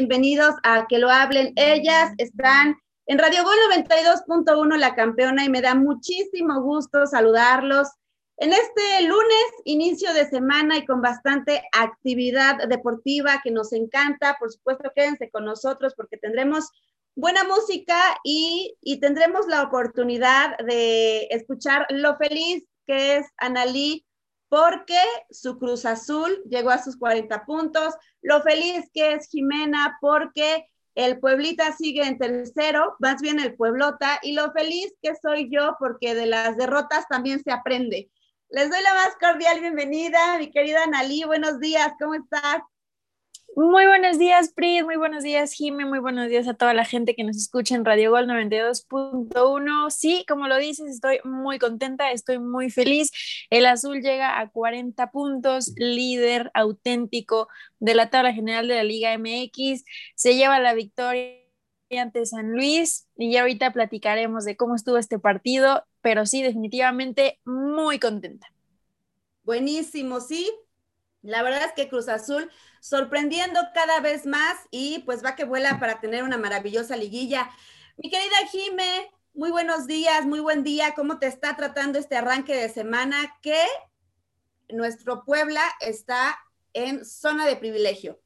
Bienvenidos a Que lo hablen ellas. Están en Radio Gol 92.1 La Campeona y me da muchísimo gusto saludarlos en este lunes, inicio de semana y con bastante actividad deportiva que nos encanta. Por supuesto, quédense con nosotros porque tendremos buena música y, y tendremos la oportunidad de escuchar lo feliz que es Analí porque su Cruz Azul llegó a sus 40 puntos, lo feliz que es Jimena porque el Pueblita sigue en tercero, más bien el Pueblota, y lo feliz que soy yo porque de las derrotas también se aprende. Les doy la más cordial bienvenida, mi querida Analí, buenos días, ¿cómo estás? Muy buenos días, Pris, muy buenos días, Jime, muy buenos días a toda la gente que nos escucha en Radio Gol 92.1. Sí, como lo dices, estoy muy contenta, estoy muy feliz. El azul llega a 40 puntos, líder auténtico de la tabla general de la Liga MX, se lleva la victoria ante San Luis y ya ahorita platicaremos de cómo estuvo este partido, pero sí, definitivamente muy contenta. Buenísimo, sí. La verdad es que Cruz Azul sorprendiendo cada vez más y pues va que vuela para tener una maravillosa liguilla. Mi querida Jime, muy buenos días, muy buen día. ¿Cómo te está tratando este arranque de semana que nuestro Puebla está en zona de privilegio?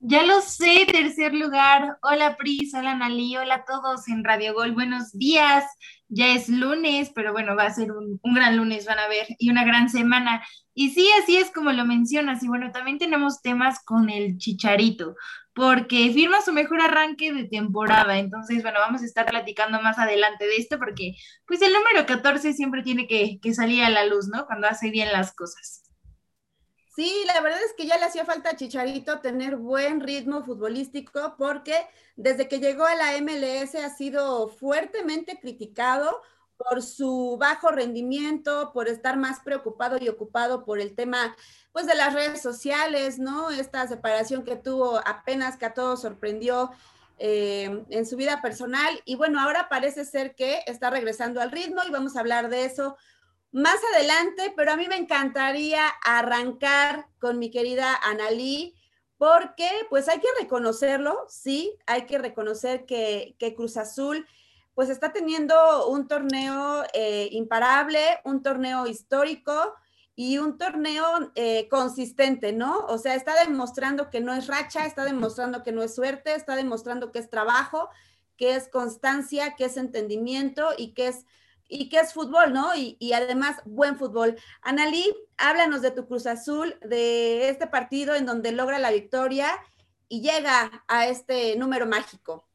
Ya lo sé, tercer lugar. Hola Pris, hola Nali, hola a todos en Radio Gol. Buenos días. Ya es lunes, pero bueno, va a ser un, un, gran lunes, van a ver, y una gran semana. Y sí, así es como lo mencionas. Y bueno, también tenemos temas con el Chicharito, porque firma su mejor arranque de temporada. Entonces, bueno, vamos a estar platicando más adelante de esto, porque pues el número 14 siempre tiene que, que salir a la luz, ¿no? Cuando hace bien las cosas. Sí, la verdad es que ya le hacía falta a Chicharito tener buen ritmo futbolístico porque desde que llegó a la MLS ha sido fuertemente criticado por su bajo rendimiento, por estar más preocupado y ocupado por el tema pues de las redes sociales, ¿no? Esta separación que tuvo apenas que a todos sorprendió eh, en su vida personal y bueno, ahora parece ser que está regresando al ritmo y vamos a hablar de eso más adelante, pero a mí me encantaría arrancar con mi querida Analí, porque pues hay que reconocerlo, sí, hay que reconocer que, que Cruz Azul pues está teniendo un torneo eh, imparable, un torneo histórico y un torneo eh, consistente, ¿no? O sea, está demostrando que no es racha, está demostrando que no es suerte, está demostrando que es trabajo, que es constancia, que es entendimiento y que es y que es fútbol, ¿no? Y, y, además, buen fútbol. Analí, háblanos de tu Cruz Azul, de este partido en donde logra la victoria y llega a este número mágico.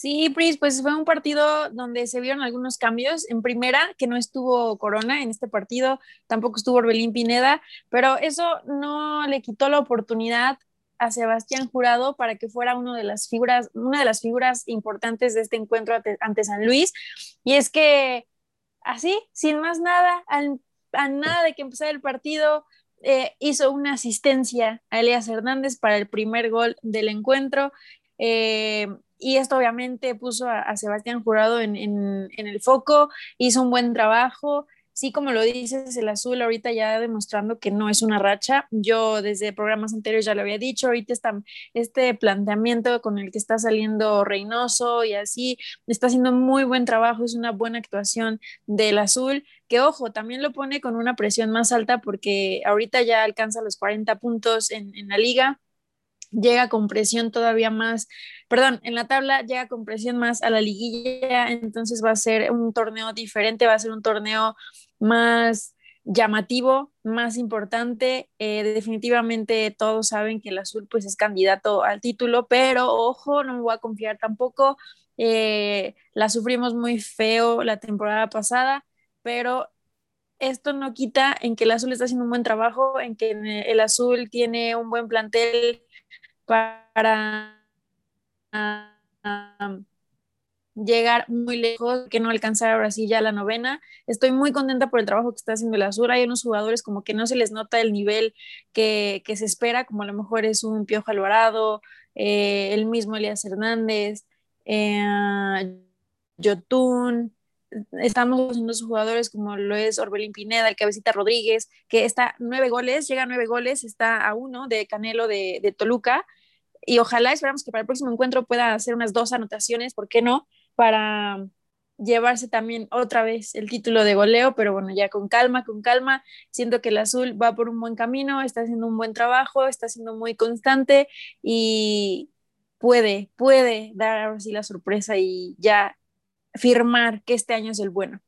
Sí, Pris, pues fue un partido donde se vieron algunos cambios. En primera, que no estuvo Corona en este partido, tampoco estuvo Orbelín Pineda, pero eso no le quitó la oportunidad a Sebastián Jurado para que fuera uno de las figuras, una de las figuras importantes de este encuentro ante, San Luis. Y es que así, sin más nada, al, a nada de que empezara el partido, eh, hizo una asistencia a Elias Hernández para el primer gol del encuentro. Eh, y esto obviamente puso a, Sebastián Jurado en, en, en el foco, hizo un buen trabajo sí, como lo dices, el azul ahorita ya demostrando que no es una racha. Yo desde programas anteriores ya lo había dicho, ahorita está este planteamiento con el que está saliendo Reynoso y así, está haciendo muy buen trabajo, es una buena actuación del azul, que ojo, también lo pone con una presión más alta porque ahorita ya alcanza los 40 puntos en, en la liga llega con presión todavía más, perdón, en la tabla llega con presión más a la liguilla, entonces va a ser un torneo diferente, va a ser un torneo más llamativo, más importante. Eh, definitivamente todos saben que el azul pues es candidato al título, pero ojo, no me voy a confiar tampoco eh, la sufrimos muy feo la temporada pasada, pero esto no quita en que el azul está haciendo un buen trabajo, en que el azul tiene un buen plantel para llegar muy lejos, que no alcanzar ahora sí ya la novena. Estoy muy contenta por el trabajo que está haciendo el Azul. Hay unos jugadores como que no se les nota el nivel que, se espera, como a lo mejor es un Piojo Alvarado, eh, el mismo Elías Hernández, eh, Yotun. Estamos en los jugadores como lo es Orbelín Pineda, el Cabecita Rodríguez, que está nueve goles, llega a nueve goles, está a uno de Canelo de, de Toluca y ojalá esperamos que para el próximo encuentro pueda hacer unas dos anotaciones, ¿por qué no? para llevarse también otra vez el título de goleo, pero bueno, ya con calma, con calma. Siento que el azul va por un buen camino, está haciendo un buen trabajo, está siendo muy constante y puede, puede dar ahora sí la sorpresa y ya firmar que este año es el bueno.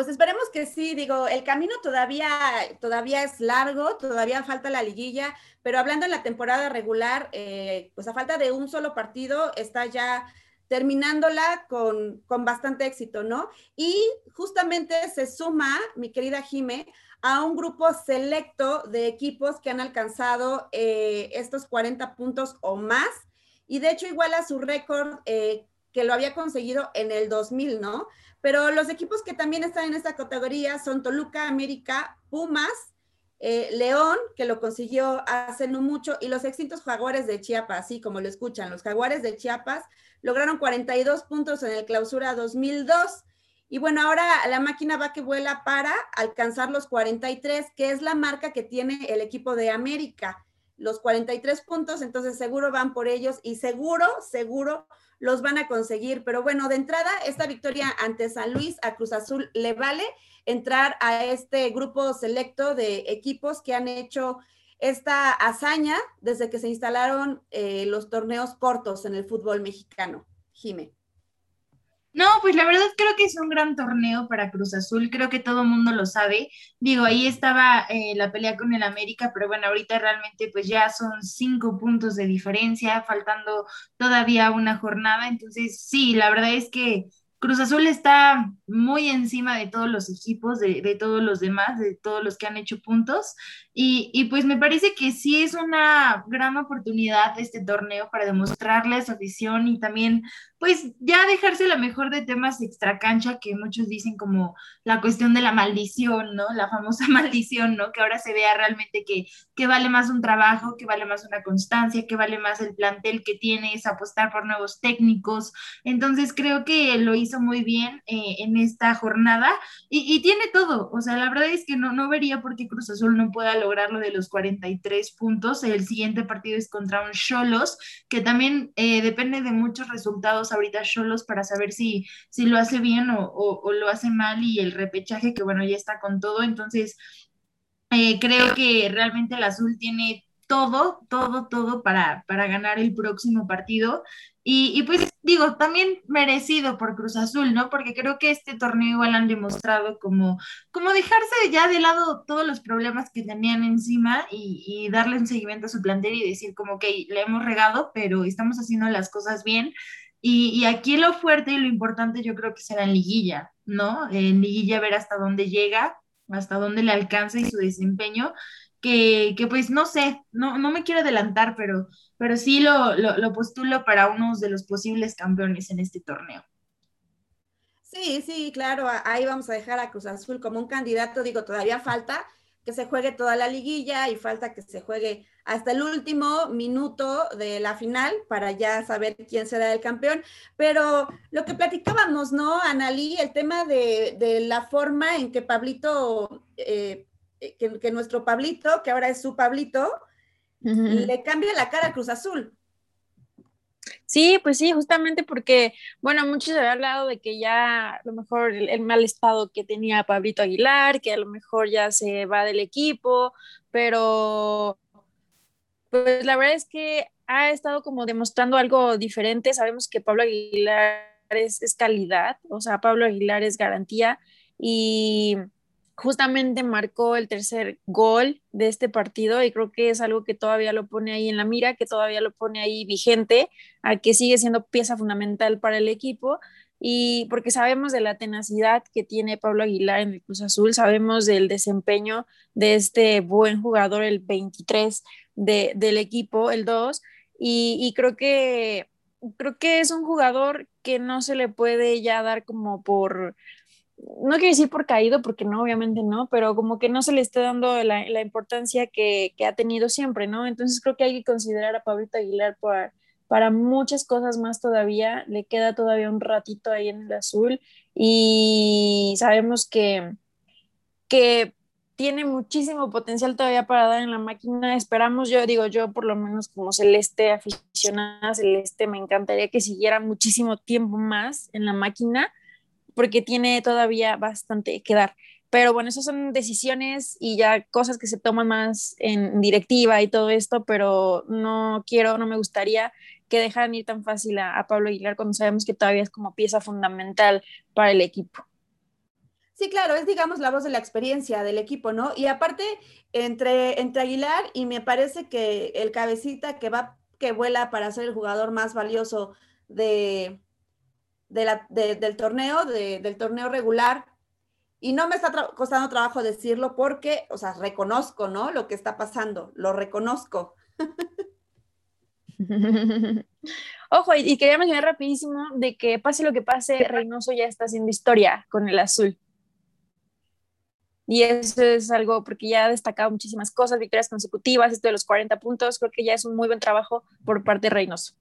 Pues esperemos que sí, digo, el camino todavía, todavía es largo, todavía falta la liguilla, pero hablando en la temporada regular, eh, pues a falta de un solo partido está ya terminándola con, bastante éxito, ¿no? Y justamente se suma, mi querida Jime, a un grupo selecto de equipos que han alcanzado eh, estos 40 puntos o más, y de hecho iguala su récord eh, que lo había conseguido en el 2000, ¿no? Pero los equipos que también están en esta categoría son Toluca, América, Pumas, eh, León, que lo consiguió hace no mucho, y los extintos jaguares de Chiapas, así como lo escuchan, los jaguares de Chiapas lograron 42 puntos en el clausura 2002. Y bueno, ahora la máquina va que vuela para alcanzar los 43, que es la marca que tiene el equipo de América. Los 43 puntos, entonces seguro van por ellos y seguro, seguro los van a conseguir. Pero bueno, de entrada, esta victoria ante San Luis a Cruz Azul le vale entrar a este grupo selecto de equipos que han hecho esta hazaña desde que se instalaron eh, los torneos cortos en el fútbol mexicano. Jime. No, pues la verdad creo que es un gran torneo para Cruz Azul, creo que todo el mundo lo sabe. Digo, ahí estaba eh, la pelea con el América, pero bueno, ahorita realmente pues ya son cinco puntos de diferencia, faltando todavía una jornada. Entonces, sí, la verdad es que Cruz Azul está muy encima de todos los equipos, de, de, todos los demás, de todos los que han hecho puntos. Y, y, pues me parece que sí es una gran oportunidad este torneo para demostrarle a su afición y también pues ya dejarse la mejor de temas extracancha que muchos dicen como la cuestión de la maldición, ¿no? La famosa maldición, ¿no? Que ahora se vea realmente que, que vale más un trabajo, que vale más una constancia, que vale más el plantel que tienes, apostar por nuevos técnicos. Entonces creo que lo hizo muy bien eh, en esta jornada y, y, tiene todo. O sea, la verdad es que no, no vería por qué Cruz Azul no pueda lograr lo de los 43 puntos. El siguiente partido es contra un Cholos, que también eh, depende de muchos resultados ahorita Cholos para saber si, si lo hace bien o, lo hace mal y el repechaje que bueno, ya está con todo. Entonces, eh, creo que realmente el azul tiene todo, todo, todo para, para ganar el próximo partido. Y, y, pues digo, también merecido por Cruz Azul, ¿no? Porque creo que este torneo igual han demostrado como, como dejarse ya de lado todos los problemas que tenían encima y, y darle un seguimiento a su plantel y decir como que le hemos regado, pero estamos haciendo las cosas bien. Y, aquí lo fuerte y lo importante yo creo que será en liguilla, ¿no? En liguilla ver hasta dónde llega, hasta dónde le alcanza y su desempeño, que, pues no sé, no, no me quiero adelantar, pero, pero sí lo, lo, postulo para uno de los posibles campeones en este torneo. Sí, sí, claro, ahí vamos a dejar a Cruz Azul como un candidato, digo, todavía falta que se juegue toda la liguilla y falta que se juegue hasta el último minuto de la final para ya saber quién será el campeón. Pero lo que platicábamos, ¿no, Analí? El tema de, la forma en que Pablito, eh, que, nuestro Pablito, que ahora es su Pablito, le cambia la cara a Cruz Azul. Sí, pues sí, justamente porque, bueno, muchos habían hablado de que ya a lo mejor el, mal estado que tenía Pablito Aguilar, que a lo mejor ya se va del equipo, pero pues la verdad es que ha estado como demostrando algo diferente. Sabemos que Pablo Aguilar es, es calidad, o sea, Pablo Aguilar es garantía y justamente marcó el tercer gol de este partido y creo que es algo que todavía lo pone ahí en la mira, que todavía lo pone ahí vigente, a que sigue siendo pieza fundamental para el equipo. Y porque sabemos de la tenacidad que tiene Pablo Aguilar en el Cruz Azul, sabemos del desempeño de este buen jugador, el 23 de, del equipo, el 2, y, y creo que creo que es un jugador que no se le puede ya dar como por, no quiero decir por caído, porque no, obviamente no, pero como que no se le está dando la, la importancia que, que, ha tenido siempre, ¿no? Entonces creo que hay que considerar a Pablito Aguilar para, para muchas cosas más todavía, le queda todavía un ratito ahí en el azul y sabemos que, que tiene muchísimo potencial todavía para dar en la máquina. Esperamos, yo digo, yo por lo menos como celeste, aficionada celeste, me encantaría que siguiera muchísimo tiempo más en la máquina porque tiene todavía bastante que dar. Pero bueno, esas son decisiones y ya cosas que se toman más en directiva y todo esto, pero no quiero, no me gustaría que dejaran ir tan fácil a, a Pablo Aguilar cuando sabemos que todavía es como pieza fundamental para el equipo. Sí, claro, es digamos la voz de la experiencia del equipo, ¿no? Y aparte, entre, entre Aguilar y me parece que el cabecita que va, que vuela para ser el jugador más valioso de, de la, de, del torneo, de, del torneo regular, y no me está tra costando trabajo decirlo porque, o sea, reconozco, ¿no? Lo que está pasando, lo reconozco. Ojo, y, y quería mencionar rapidísimo de que pase lo que pase, Reynoso ya está haciendo historia con el azul. Y eso es algo porque ya ha destacado muchísimas cosas, victorias consecutivas, esto de los 40 puntos, creo que ya es un muy buen trabajo por parte de Reynoso.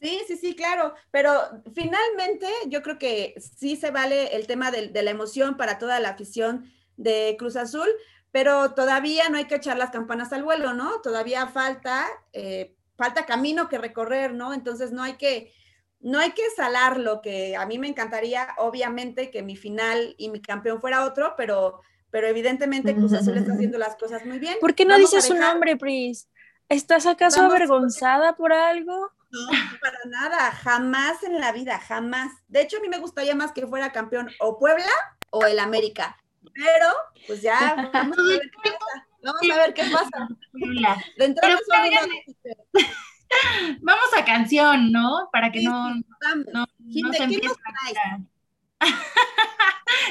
Sí, sí, sí, claro, pero finalmente yo creo que sí se vale el tema de, de, la emoción para toda la afición de Cruz Azul, pero todavía no hay que echar las campanas al vuelo, ¿no? Todavía falta, eh, falta camino que recorrer, ¿no? Entonces no hay que, no hay que salarlo, que a mí me encantaría, obviamente, que mi final y mi campeón fuera otro, pero, pero evidentemente Cruz Azul está haciendo las cosas muy bien. ¿Por qué no Vamos dices su nombre, Pris? ¿Estás acaso Vamos, avergonzada por algo? No, para nada, jamás en la vida, jamás. De hecho, a mí me gustaría más que fuera campeón o Puebla o el América. Pero, pues ya, vamos a ver qué pasa. Vamos a ver qué pasa. De entrada, Vamos a canción, ¿no? Para que sí, no, no, no se empiece a...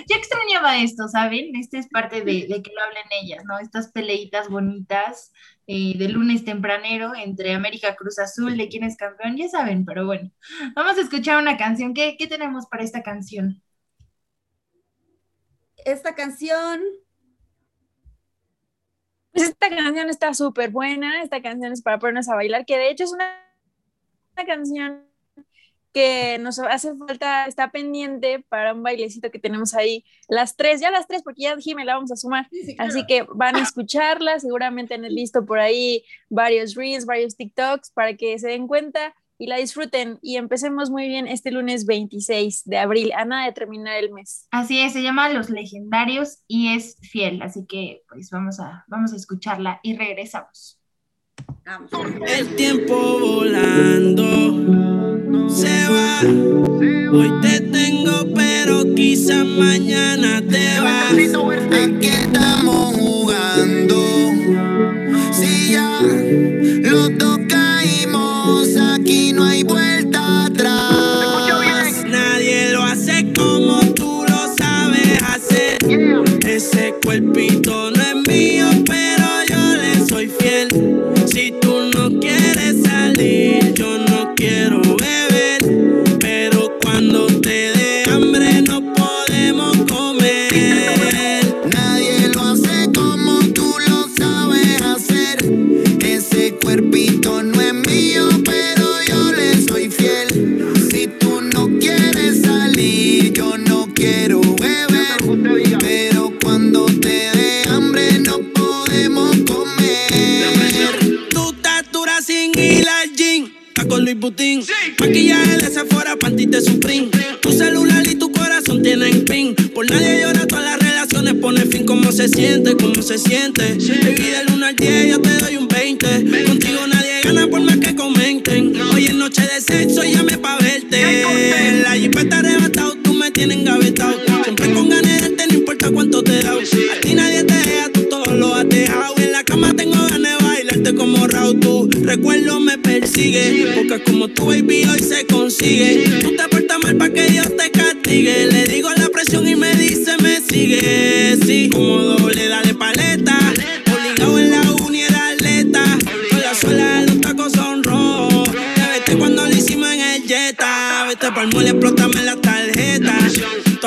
Yo extrañaba esto, ¿saben? Este es parte de, de, que lo hablen ellas, ¿no? Estas peleitas bonitas eh, de lunes tempranero entre América Cruz Azul, de quién es campeón, ya saben, pero bueno, vamos a escuchar una canción. ¿Qué, qué tenemos para esta canción? Esta canción pues esta canción está súper buena, esta canción es para ponernos a bailar, que de hecho es una, una, canción que nos hace falta, está pendiente para un bailecito que tenemos ahí, las tres, ya las tres, porque ya Jimmy la vamos a sumar, sí, sí, claro. así que van a escucharla, seguramente han visto por ahí varios reels, varios TikToks, para que se den cuenta y la disfruten y empecemos muy bien este lunes 26 de abril, a nada de terminar el mes. Así es, se llama Los Legendarios y es fiel, así que pues vamos a, vamos a escucharla y regresamos. Vamos. El tiempo volando se va. Hoy te tengo, pero quizá mañana te vas. Aquí estamos jugando. Si ya lo tocamos, aquí no hay vuelta atrás. Nadie lo hace como tú lo sabes hacer. Ese cuerpito se siente, cómo se siente. Sí. Baby, del 1 al 10 yo te doy un 20. Contigo nadie gana por más que comenten. Hoy es noche de sexo y llame pa' verte. En la jeep está arrebatado, tú me tienes engavetado. Siempre con ganas de no importa cuánto te da. A ti nadie te deja, tú todo lo has dejado. En la cama tengo ganas de bailarte como Raúl. Tu recuerdo me persigue. Porque como tú, baby, hoy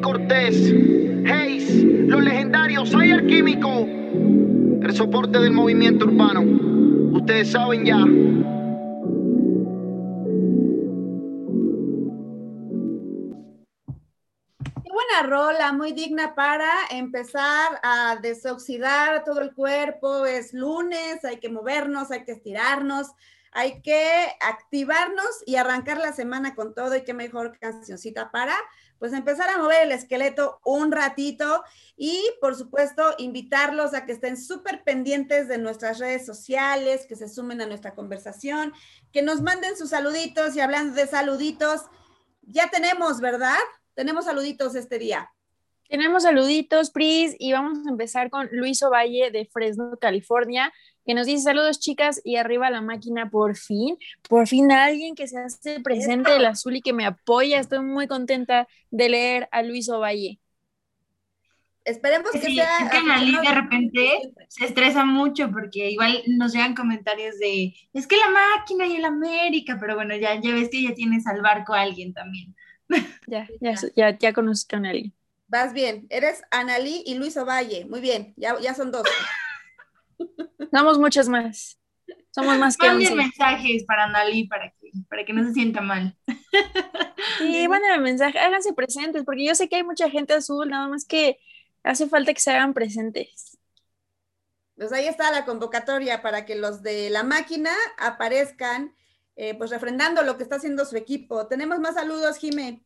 Cortés, Hayes, los legendarios, Ayer Químico, el soporte del movimiento urbano. Ustedes saben ya. Buena rola, muy digna para empezar a desoxidar todo el cuerpo. Es lunes, hay que movernos, hay que estirarnos, hay que activarnos y arrancar la semana con todo. Y qué mejor cancioncita para, pues, empezar a mover el esqueleto un ratito y, por supuesto, invitarlos a que estén súper pendientes de nuestras redes sociales, que se sumen a nuestra conversación, que nos manden sus saluditos y hablando de saluditos, ya tenemos, ¿verdad? Tenemos saluditos este día. Tenemos saluditos, Pris, y vamos a empezar con Luis Ovalle de Fresno, California, que nos dice saludos chicas y arriba la máquina por fin, por fin alguien que se hace presente del azul y que me apoya. Estoy muy contenta de leer a Luis Ovalle. Esperemos que Sí, sea. es que Analí de repente se estresa mucho porque igual nos llegan comentarios de, es que la máquina y el América, pero bueno, ya, ya ves que ya tienes al barco a alguien también. Ya, ya, ya, ya conozco a alguien. Vas bien. Eres Analí y Luis Ovalle. Muy bien. Ya, ya son dos. Somos muchos más. Somos más que Manden 11. mensajes para Analí para que, para que no se sienta mal. Sí, mándenme mensaje, háganse presentes, porque yo sé que hay mucha gente azul, nada más que hace falta que se hagan presentes. Pues ahí está la convocatoria para que los de la máquina aparezcan, eh, pues refrendando lo que está haciendo su equipo. Tenemos más saludos, Jime.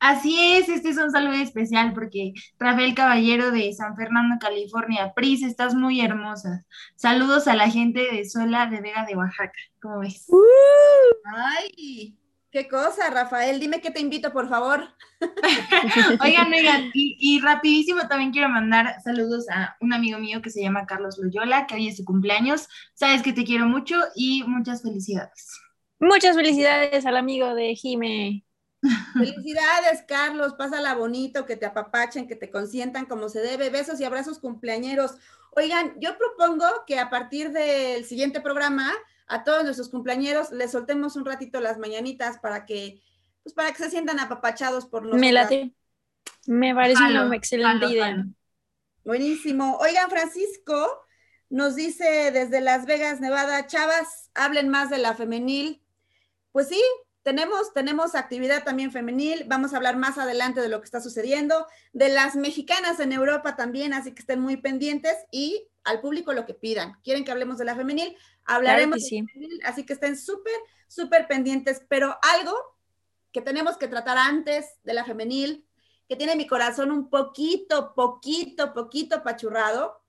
Así es, este es un saludo especial porque Rafael Caballero de San Fernando, California. Pris, estás muy hermosa. Saludos a la gente de Sola de Vega de Oaxaca. ¿Cómo ves? Ay, qué cosa, Rafael. Dime que te invito, por favor. Oigan, oigan, y, y rapidísimo también quiero mandar saludos a un amigo mío que se llama Carlos Loyola, que hoy es su cumpleaños. Sabes que te quiero mucho y muchas felicidades. Muchas felicidades al amigo de Jime. Felicidades, Carlos. Pásala bonito, que te apapachen, que te consientan como se debe. Besos y abrazos cumpleañeros. Oigan, yo propongo que a partir del siguiente programa, a todos nuestros cumpleañeros les soltemos un ratito las mañanitas para que, pues para que se sientan apapachados por nosotros. Me late. Me parece una excelente idea. Buenísimo. Oigan, Francisco Nos dice desde Las Vegas, Nevada, Chavas, hablen más de la femenil. Pues sí, tenemos, tenemos actividad también femenil. Vamos a hablar más adelante de lo que está sucediendo, de las mexicanas en Europa también, así que estén muy pendientes y al público lo que pidan. ¿Quieren que hablemos de la femenil? Hablaremos Claro que sí. de la femenil, así que estén súper, súper pendientes. Pero algo que tenemos que tratar antes de la femenil, que tiene mi corazón un poquito, poquito, poquito pachurrado,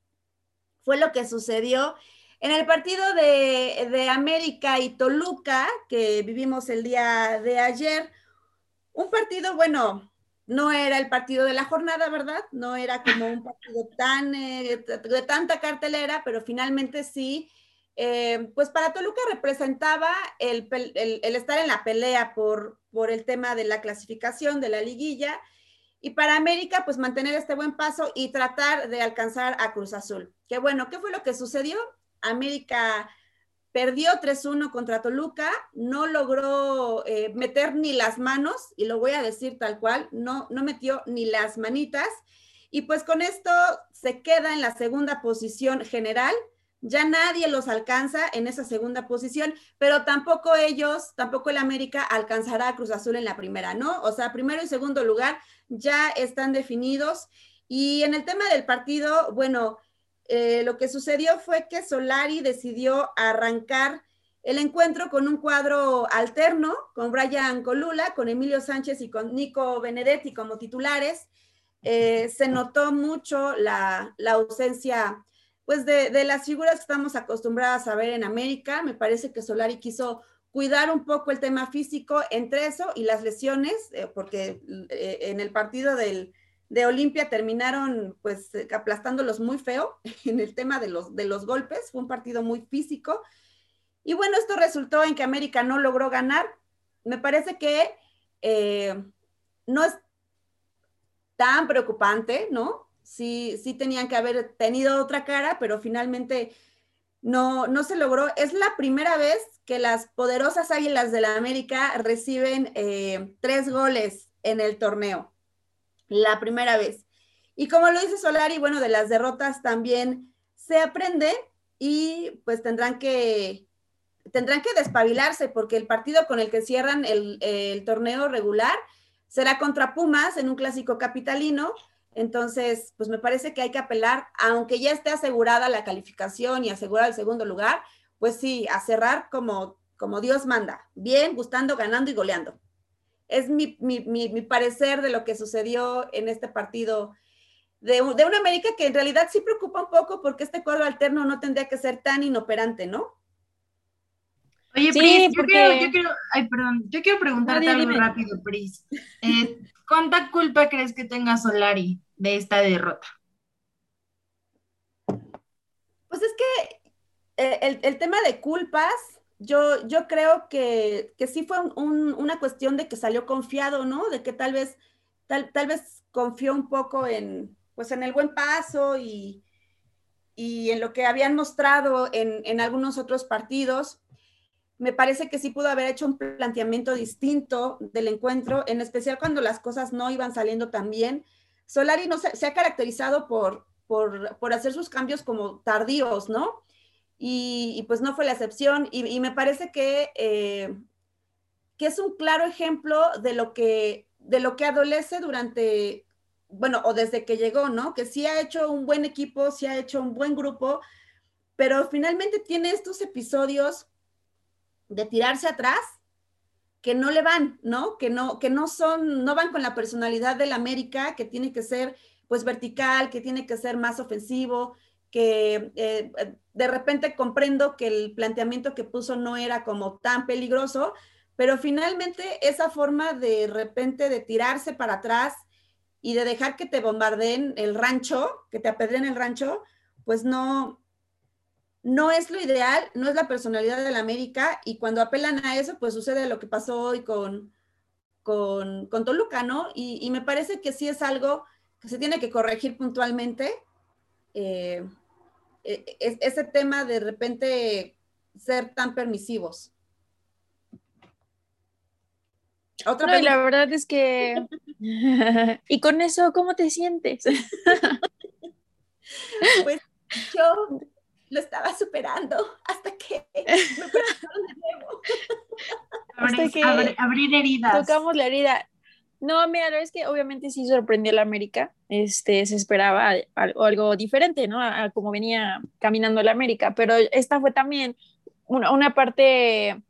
fue lo que sucedió en el partido de, América y Toluca, que vivimos el día de ayer. Un partido, bueno, no era el partido de la jornada, ¿verdad? No era como un partido tan, eh, de tanta cartelera, pero finalmente sí. eh, pues para Toluca representaba el estar en la pelea por, por el tema de la clasificación de la liguilla y para América, pues mantener este buen paso y tratar de alcanzar a Cruz Azul. Que bueno, ¿qué fue lo que sucedió? América perdió 3-1 contra Toluca, no logró eh, meter ni las manos, y lo voy a decir tal cual, no, no metió ni las manitas, y pues con esto se queda en la segunda posición general. Ya nadie los alcanza en esa segunda posición, pero tampoco ellos, tampoco el América alcanzará a Cruz Azul en la primera, ¿no? O sea, primero y segundo lugar ya están definidos. Y en el tema del partido, bueno, eh, lo que sucedió fue que Solari decidió arrancar el encuentro con un cuadro alterno, con Brian Colula, con Emilio Sánchez y con Nico Benedetti como titulares. Eh, se notó mucho la, ausencia pues de, las figuras que estamos acostumbradas a ver en América. Me parece que Solari quiso cuidar un poco el tema físico entre eso y las lesiones, eh, porque en el partido del, de Olimpia terminaron pues aplastándolos muy feo en el tema de los, de los golpes, fue un partido muy físico. Y bueno, esto resultó en que América no logró ganar. Me parece que eh, no es tan preocupante, ¿no? Sí, sí tenían que haber tenido otra cara, pero finalmente no, no se logró. Es la primera vez que las poderosas Águilas de la América reciben eh, tres goles en el torneo. La primera vez. Y como lo dice Solari, bueno, de las derrotas también se aprende y pues tendrán que, tendrán que despabilarse porque el partido con el que cierran el, torneo regular será contra Pumas en un clásico capitalino. Entonces, pues me parece que hay que apelar, aunque ya esté asegurada la calificación y asegurada el segundo lugar, pues sí, a cerrar como, como Dios manda, bien, gustando, ganando y goleando. Es mi, mi, mi, mi parecer de lo que sucedió en este partido de, de una América que en realidad sí preocupa un poco porque este cuadro alterno no tendría que ser tan inoperante, ¿no? Oye, Sí, Pris, yo, porque- quiero, yo quiero, ay, perdón, yo quiero preguntarte algo dime. rápido, Pris. Eh, ¿Cuánta culpa crees que tenga Solari de esta derrota? Pues es que eh, el, el tema de culpas, yo, creo que, que sí fue un- un- una cuestión de que salió confiado, ¿no? De que tal vez, confió un poco en, pues en el buen paso y, en lo que habían mostrado en, algunos otros partidos. Me parece que sí pudo haber hecho un planteamiento distinto del encuentro, en especial cuando las cosas no iban saliendo tan bien. Solari no se, ha caracterizado por hacer sus cambios como tardíos, ¿no? Y, pues no fue la excepción. Y, y me parece que, eh, que es un claro ejemplo de lo que, de lo que adolece durante, bueno, o desde que llegó, ¿no? Que sí ha hecho un buen equipo, sí ha hecho un buen grupo, pero finalmente tiene estos episodios de tirarse atrás que no le van, ¿no? Que no, que no son, no van con la personalidad del América, que tiene que ser pues vertical, que tiene que ser más ofensivo, que eh, de repente comprendo que el planteamiento que puso no era como tan peligroso, pero finalmente esa forma de repente de tirarse para atrás y de dejar que te bombardeen el rancho, que te apedreen el rancho, pues no, no es lo ideal, no es la personalidad del América y cuando apelan a eso, pues sucede lo que pasó hoy con, con, con Toluca, ¿no? Y, y, me parece que sí es algo que se tiene que corregir puntualmente. Eh, es, ese tema de repente ser tan permisivos. Otra no, y la verdad es que... y con eso, ¿cómo te sientes? pues yo lo estaba superando hasta que me de nuevo. Hasta Abres- que abre- abrir heridas. Tocamos la herida. No, mira, la verdad es que obviamente sí sorprendió a la América. Este, se esperaba algo, diferente, ¿no? A, a cómo venía caminando la América, pero esta fue también una, una parte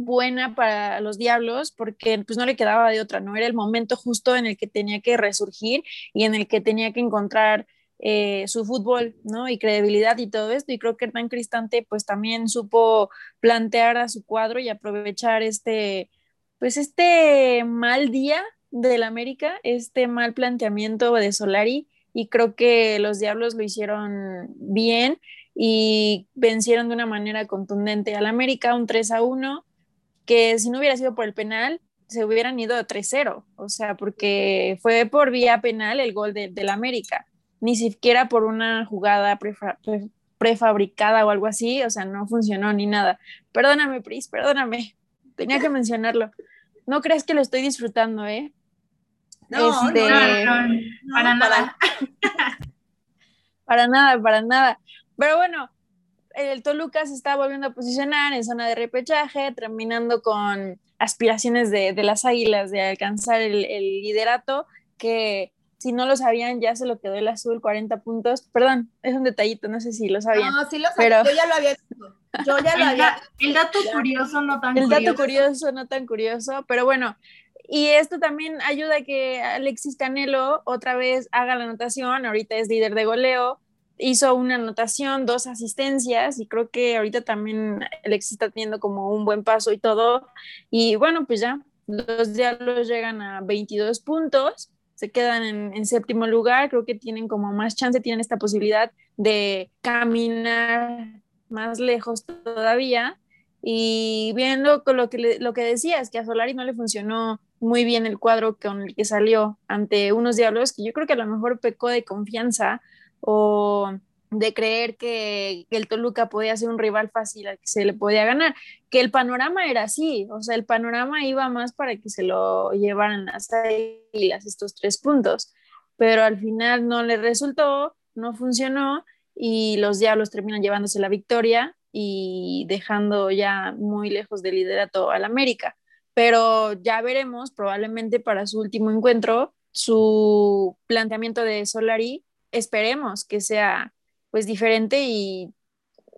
buena para los Diablos porque pues no le quedaba de otra, ¿no? Era el momento justo en el que tenía que resurgir y en el que tenía que encontrar eh, su fútbol, ¿no? Y credibilidad y todo esto. Y creo que Hernán Cristante pues también supo plantear a su cuadro y aprovechar este, pues este mal día del América, este mal planteamiento de Solari y creo que los Diablos lo hicieron bien y vencieron de una manera contundente al América, un 3 a 1, que si no hubiera sido por el penal, se hubieran ido a 3-0, o sea, porque fue por vía penal el gol de- del América, ni siquiera por una jugada prefa- pre- prefabricada o algo así, o sea, no funcionó ni nada. Perdóname, Pris, perdóname, tenía que mencionarlo. No crees que lo estoy disfrutando, ¿eh? No, Este, no, No, no, no, no, para nada. Para nada, para nada. Pero bueno, el Toluca se está volviendo a posicionar en zona de repechaje, terminando con aspiraciones de, de las Águilas de alcanzar el, el liderato, que si no lo sabían ya se lo quedó el azul, 40 puntos. Perdón, es un detallito, no sé si lo sabían. No, sí lo sabía, Pero- yo ya lo había visto. Yo ya lo El, había el dato curioso, no tan El dato curioso. curioso, no tan curioso, pero bueno, y esto también ayuda a que Alexis Canelo otra vez haga la anotación, ahorita es líder de goleo, hizo una anotación, dos asistencias, y creo que ahorita también Alexis está teniendo como un buen paso y todo, y bueno, pues ya, los Diablos llegan a 22 puntos, se quedan en, séptimo lugar, creo que tienen como más chance, tienen esta posibilidad de caminar más lejos todavía, y viendo con lo que, lo que decías, que a Solari no le funcionó muy bien el cuadro con el que salió ante unos diablos, que yo creo que a lo mejor pecó de confianza o de creer que el Toluca podía ser un rival fácil al que se le podía ganar, que el panorama era así, o sea, el panorama iba más para que se lo llevaran las águilas estos tres puntos, pero al final no le resultó, no funcionó y los diablos terminan llevándose la victoria y dejando ya muy lejos del liderato al América. Pero ya veremos, probablemente para su último encuentro, su planteamiento de Solari, esperemos que sea pues diferente y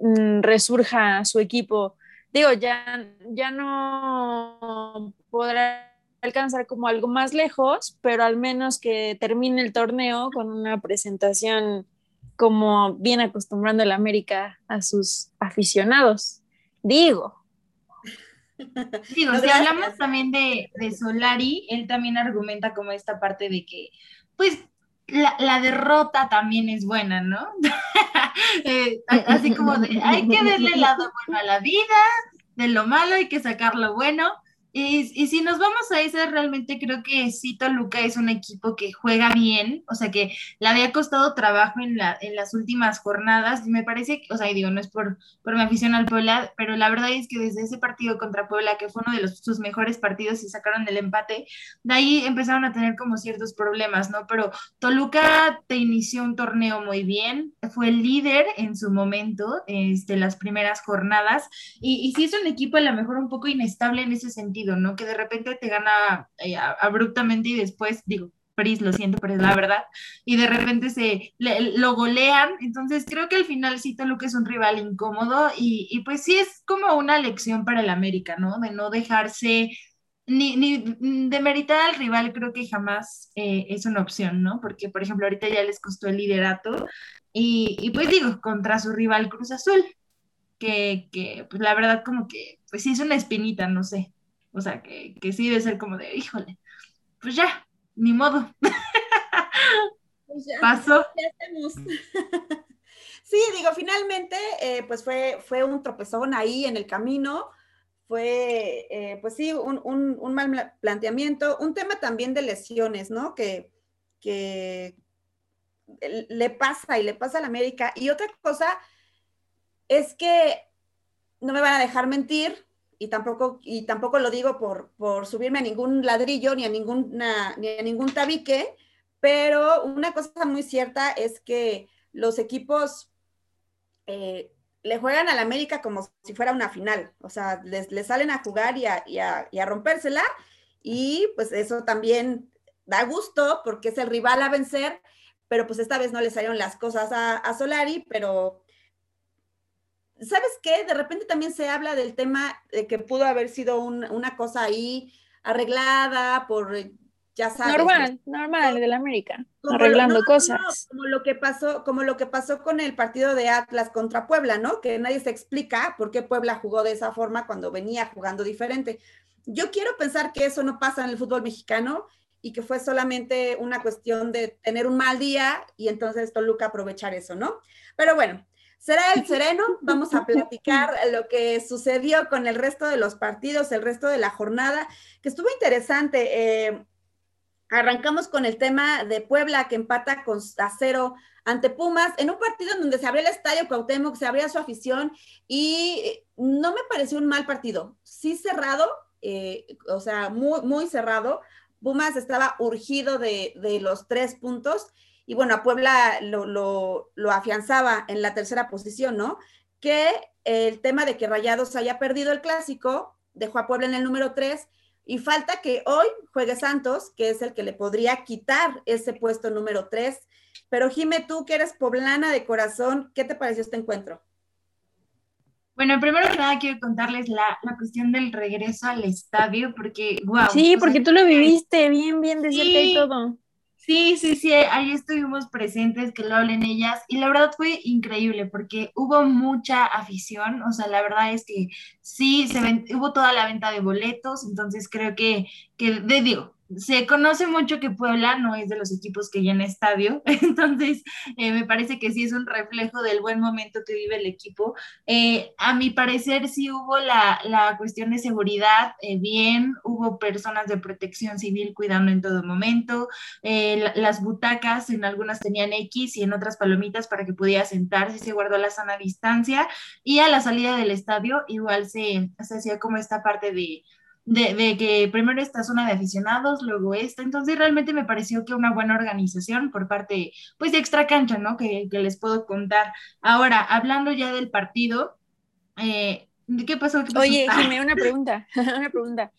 mm, resurja su equipo. Digo, ya, ya no podrá alcanzar como algo más lejos, pero al menos que termine el torneo con una presentación como bien acostumbrando el América a sus aficionados. Digo, Digo, si hablamos también de, de Solari, él también argumenta como esta parte de que, pues, la, la derrota también es buena, ¿no? Eh, así como de, hay que verle el lado bueno a la vida, de lo malo hay que sacar lo bueno. Y, y si nos vamos a esa, realmente creo que sí, Toluca es un equipo que juega bien, o sea que le había costado trabajo en, la, en las últimas jornadas. Me parece, o sea, y digo, no es por, por mi afición al Puebla, pero la verdad es que desde ese partido contra Puebla, que fue uno de los, sus mejores partidos y sacaron el empate, de ahí empezaron a tener como ciertos problemas, ¿no? Pero Toluca te inició un torneo muy bien, fue el líder en su momento, este, las primeras jornadas, y, y sí es un equipo a lo mejor un poco inestable en ese sentido, ¿no? Que de repente te gana eh, abruptamente y después, digo, Pris, lo siento, pero es la verdad, y de repente se lo golean, entonces creo que al final sí Toluca es un rival incómodo y, y pues sí es como una lección para el América, ¿no? De no dejarse ni, ni demeritar al rival creo que jamás eh, es una opción, ¿no? Porque, por ejemplo, ahorita ya les costó el liderato y, y pues digo, contra su rival Cruz Azul, que, que pues la verdad como que, pues sí es una espinita, no sé. O sea, que, que sí debe ser como de, híjole, pues ya, ni modo, Pues ya, pasó. ¿qué hacemos? Sí, digo, finalmente, eh, pues fue, fue un tropezón ahí en el camino, fue, eh, pues sí, un, un- un mal pla- planteamiento, un tema también de lesiones, ¿no? Que, que le pasa y le pasa a la América. Y otra cosa es que no me van a dejar mentir y tampoco, y tampoco lo digo por, por subirme a ningún ladrillo ni a, ninguna, ni a ningún tabique, pero una cosa muy cierta es que los equipos eh, le juegan al América como si fuera una final, o sea, les, les salen a jugar y a, y, a, y a, rompérsela, y pues eso también da gusto porque es el rival a vencer, pero pues esta vez no le salieron las cosas a, a Solari, pero ¿sabes qué? De repente también se habla del tema de que pudo haber sido un, una cosa ahí arreglada por ya sabes. Normal, ¿no? normal del América, Como arreglando lo, no, cosas. no, como lo que pasó, como lo que pasó con el partido de Atlas contra Puebla, ¿no? Que nadie se explica por qué Puebla jugó de esa forma cuando venía jugando diferente. Yo quiero pensar que eso no pasa en el fútbol mexicano y que fue solamente una cuestión de tener un mal día y entonces Toluca aprovechar eso, ¿no? Pero bueno, será el sereno. Vamos a platicar lo que sucedió con el resto de los partidos, el resto de la jornada, que estuvo interesante. Eh, arrancamos con el tema de Puebla que empata con a cero ante Pumas en un partido en donde se abría el estadio Cuauhtémoc, se abría su afición y no me pareció un mal partido. Sí cerrado, eh, o sea, muy, cerrado. Pumas estaba urgido de los tres puntos y bueno, a Puebla lo, lo, lo, afianzaba en la tercera posición, ¿no? Que el tema de que Rayados haya perdido el clásico dejó a Puebla en el número tres y falta que hoy juegue Santos, que es el que le podría quitar ese puesto número tres. Pero Jime, tú que eres poblana de corazón, ¿qué te pareció este encuentro? Bueno, primero que nada quiero contarles la, la, cuestión del regreso al estadio, porque, wow. Sí, porque sea, tú lo viviste bien, bien de cerca sí, y todo. Sí, sí, sí, ahí estuvimos presentes, que lo hablen ellas, y la verdad fue increíble porque hubo mucha afición, o sea, la verdad es que sí, se hubo toda la venta de boletos, entonces creo que, que de, digo, se conoce mucho que Puebla no es de los equipos que llena estadio, entonces eh, me parece que sí es un reflejo del buen momento que vive el equipo. Eh, a mi parecer sí hubo la, la cuestión de seguridad eh, bien, hubo personas de protección civil cuidando en todo momento, la, las butacas en algunas tenían X y en otras palomitas para que pudiera sentarse, se guardó la sana distancia y a la salida del estadio igual se, se hacía como esta parte de de, de, que primero esta zona de aficionados, luego esta, entonces realmente me pareció que una buena organización por parte, pues de extra cancha, ¿no? Que, que les puedo contar. Ahora, hablando ya del partido, eh, ¿qué pasó? ¿Qué pasó? Oye, Jimé, una pregunta, una pregunta.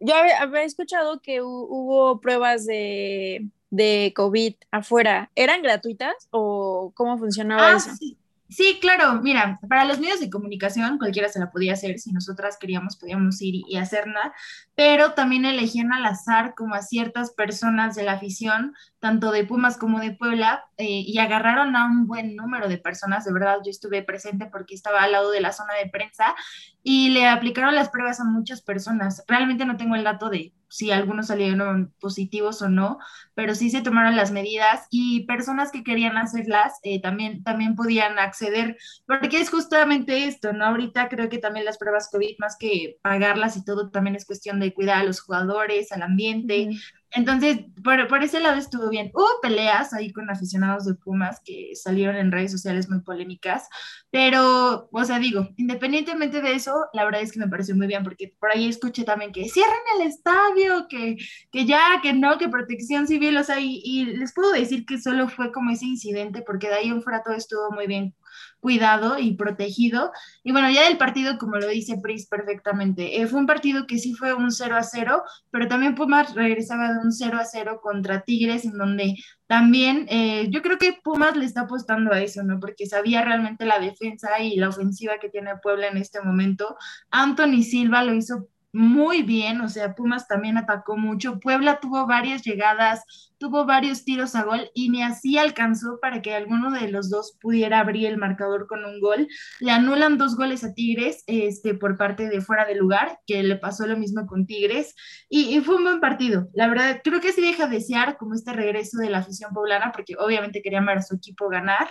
Yo había, había escuchado que hubo pruebas de, de, COVID afuera, ¿eran gratuitas o cómo funcionaba ah, eso? Sí. Sí, claro, mira, para los medios de comunicación cualquiera se la podía hacer, si nosotras queríamos podíamos ir y hacerla, pero también elegían al azar como a ciertas personas de la afición, tanto de Pumas como de Puebla, eh, y agarraron a un buen número de personas, de verdad yo estuve presente porque estaba al lado de la zona de prensa, y le aplicaron las pruebas a muchas personas. Realmente no tengo el dato de si algunos salieron positivos o no, pero sí se tomaron las medidas y personas que querían hacerlas eh, también, también podían acceder, porque es justamente esto, ¿no? Ahorita creo que también las pruebas COVID, más que pagarlas y todo, también es cuestión de cuidar a los jugadores, al ambiente. Entonces, por, por, ese lado estuvo bien. Hubo peleas ahí con aficionados de Pumas que salieron en redes sociales muy polémicas, pero, o sea, digo, independientemente de eso, la verdad es que me pareció muy bien, porque por ahí escuché también que cierren el estadio, que, que ya, que no, que protección civil, o sea, y, y les puedo decir que solo fue como ese incidente, porque de ahí en fuera todo estuvo muy bien cuidado y protegido. Y bueno, ya del partido, como lo dice Pris perfectamente, eh, fue un partido que sí fue un 0 a 0, pero también Pumas regresaba de un 0 a 0 contra Tigres, en donde también eh, yo creo que Pumas le está apostando a eso, ¿no? Porque sabía realmente la defensa y la ofensiva que tiene Puebla en este momento. Anthony Silva lo hizo muy bien, o sea, Pumas también atacó mucho. Puebla tuvo varias llegadas, tuvo varios tiros a gol y ni así alcanzó para que alguno de los dos pudiera abrir el marcador con un gol. Le anulan dos goles a Tigres este, por parte de fuera de lugar, que le pasó lo mismo con Tigres, y, fue un buen partido. La verdad, creo que sí deja desear como este regreso de la afición poblana, porque obviamente querían ver a su equipo ganar,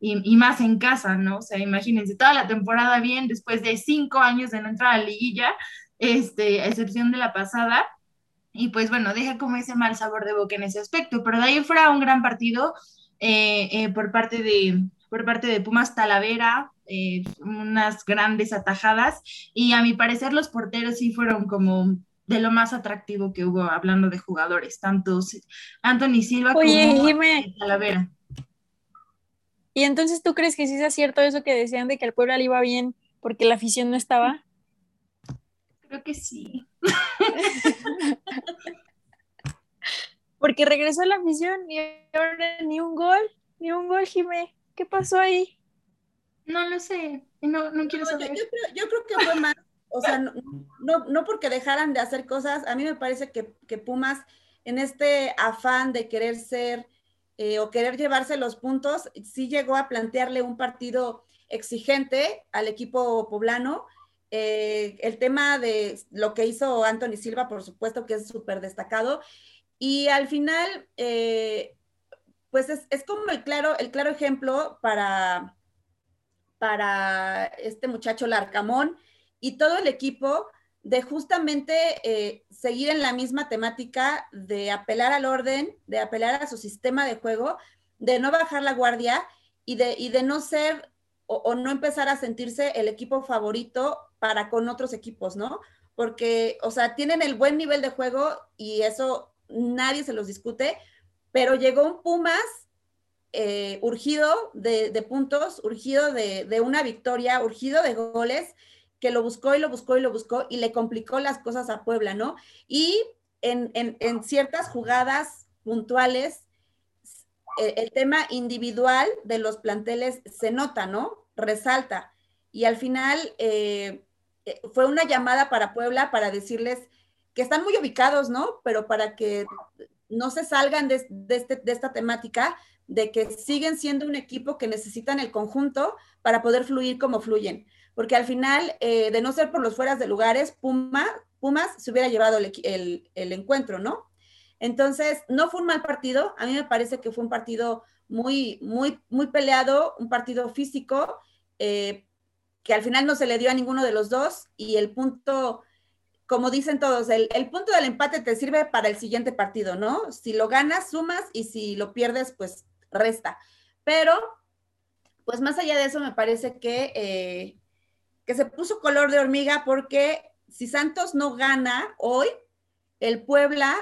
y, y más en casa, ¿no? O sea, imagínense, toda la temporada bien, después de cinco años de no entrar a la liguilla, este, a excepción de la pasada, y pues bueno, deja como ese mal sabor de boca en ese aspecto, pero de ahí fuera un gran partido eh, eh, por, parte de, por parte de Pumas Talavera, eh, unas grandes atajadas, y a mi parecer los porteros sí fueron como de lo más atractivo que hubo hablando de jugadores, tanto Anthony Silva Oye, como Jimé, Talavera. ¿Y entonces tú crees que sí es cierto eso que decían de que al pueblo le iba bien porque la afición no estaba? Creo que sí. porque regresó la afición y ahora ni un gol, ni un gol, Jimé. ¿Qué pasó ahí? No lo sé. No, no quiero No, yo, saber. yo creo, yo creo que fue más, o sea, no, no, no porque dejaran de hacer cosas, a mí me parece que, que Pumas en este afán de querer ser eh, o querer llevarse los puntos, sí llegó a plantearle un partido exigente al equipo poblano. Eh, el tema de lo que hizo Anthony Silva, por supuesto que es súper destacado. Y al final, eh, pues es, es, como el claro, el claro ejemplo para, para este muchacho Larcamón y todo el equipo de justamente eh, seguir en la misma temática de apelar al orden, de apelar a su sistema de juego, de no bajar la guardia y de, y de no ser o, no empezar a sentirse el equipo favorito para con otros equipos, ¿no? Porque, o sea, tienen el buen nivel de juego y eso nadie se los discute, pero llegó un Pumas eh, urgido de, puntos, urgido de, una victoria, urgido de goles que lo buscó y lo buscó y lo buscó y le complicó las cosas a Puebla, ¿no? Y en ciertas jugadas puntuales, el, el, tema individual de los planteles se nota, ¿no? Resalta. Y al final eh, fue una llamada para Puebla para decirles que están muy ubicados, ¿no? Pero para que no se salgan este, de esta temática, de que siguen siendo un equipo que necesitan el conjunto para poder fluir como fluyen porque al final, eh, de no ser por los fueras de lugares, Puma, Pumas se hubiera llevado el, encuentro, ¿no? Entonces, no fue un mal partido, a mí me parece que fue un partido muy, muy, muy peleado, un partido físico, eh, que al final no se le dio a ninguno de los dos, y el punto, como dicen todos, el, punto del empate te sirve para el siguiente partido, ¿no? Si lo ganas, sumas, y si lo pierdes, pues resta. Pero, pues más allá de eso, me parece que... Eh, que se puso color de hormiga porque si Santos no gana hoy, el Puebla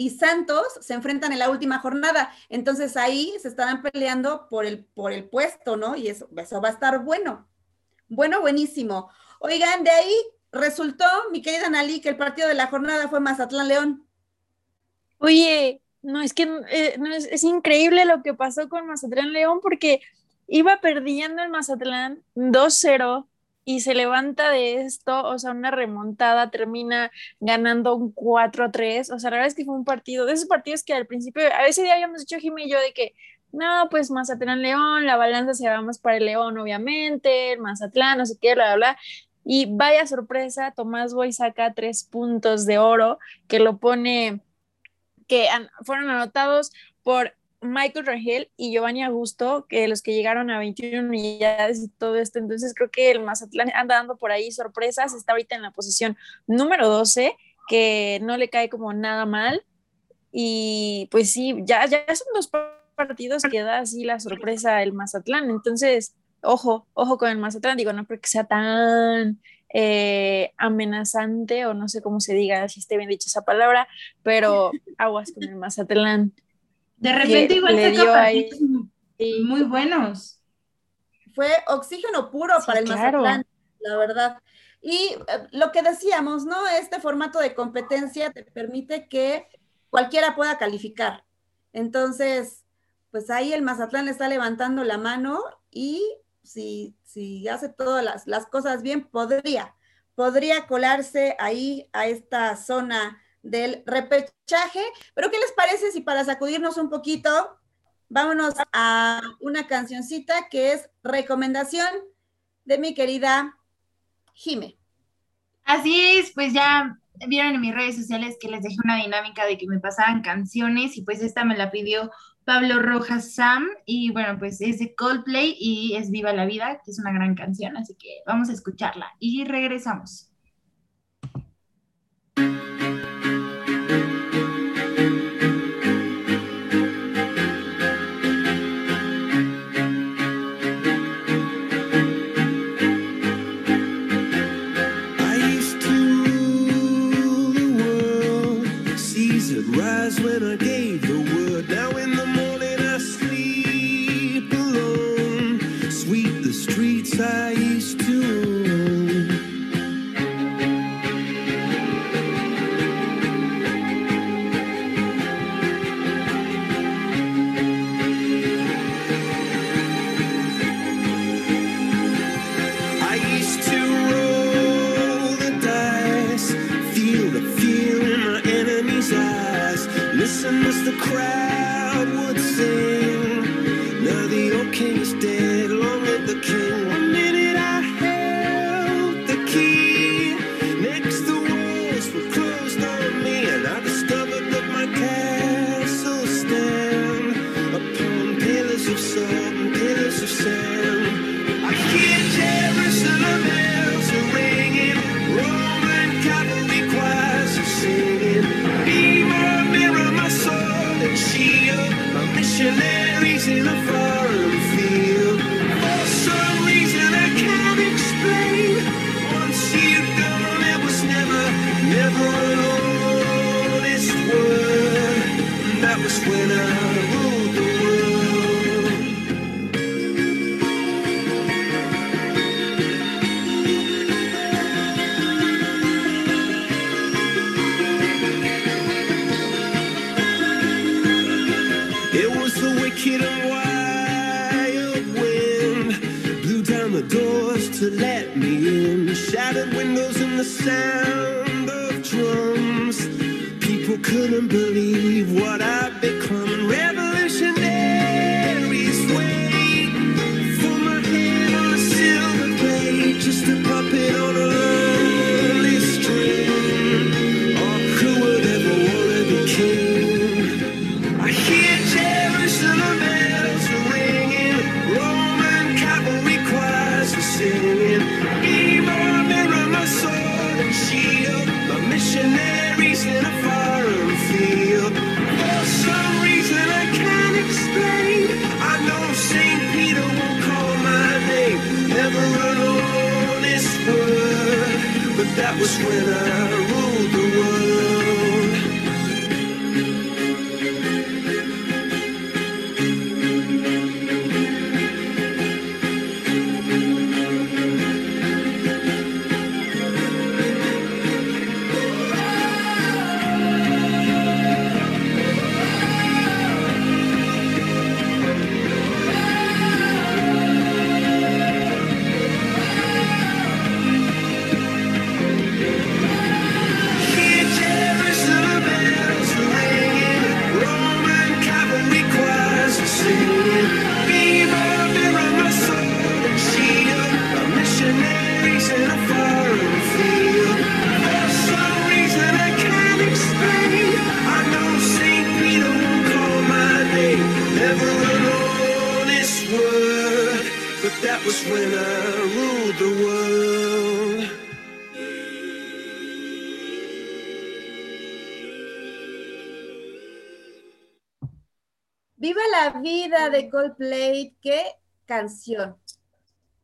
y Santos se enfrentan en la última jornada. Entonces ahí se estarán peleando por el, por el puesto, ¿no? Y eso, eso va a estar bueno. Bueno, buenísimo. Oigan, de ahí resultó, mi querida Nali, que el partido de la jornada fue Mazatlán León. Oye, no, es que eh, no, es, es increíble lo que pasó con Mazatlán León porque iba perdiendo el Mazatlán 2-0 y se levanta de esto, o sea, una remontada, termina ganando un 4-3, o sea, la verdad es que fue un partido, de esos partidos que al principio, a ese día habíamos dicho Jimmy y yo de que, no, pues Mazatlán León, la balanza se va más para el León, obviamente, Mazatlán, no sé qué, bla, bla, bla. Y vaya sorpresa, Tomás Boy saca tres puntos de oro, que lo pone, que fueron anotados por Michael Rangel y Giovanni Augusto, que los que llegaron a 21 unidades y todo esto, entonces creo que el Mazatlán anda dando por ahí sorpresas, está ahorita en la posición número 12, que no le cae como nada mal, y pues sí, ya, ya son dos partidos que da así la sorpresa el Mazatlán, entonces, ojo, ojo con el Mazatlán, digo, no creo que sea tan eh, amenazante, o no sé cómo se diga, si esté bien dicha esa palabra, pero aguas con el Mazatlán. De repente igual le dio ahí muy buenos. Fue oxígeno puro sí, para el claro. Mazatlán, la verdad. Y eh, lo que decíamos, ¿no? Este formato de competencia te permite que cualquiera pueda calificar. Entonces, pues ahí el Mazatlán está levantando la mano y si, si hace todas las, las cosas bien, podría, podría colarse ahí a esta zona del repechaje. Pero ¿qué les parece si para sacudirnos un poquito, vámonos a una cancioncita que es recomendación de mi querida Jime? Así es, pues ya vieron en mis redes sociales que les dejé una dinámica de que me pasaran canciones y pues esta me la pidió Pablo Rojas Sam y bueno, pues es de Coldplay y es Viva la Vida, que es una gran canción, así que vamos a escucharla y regresamos. When I gave Michelin in the de Coldplay, qué canción.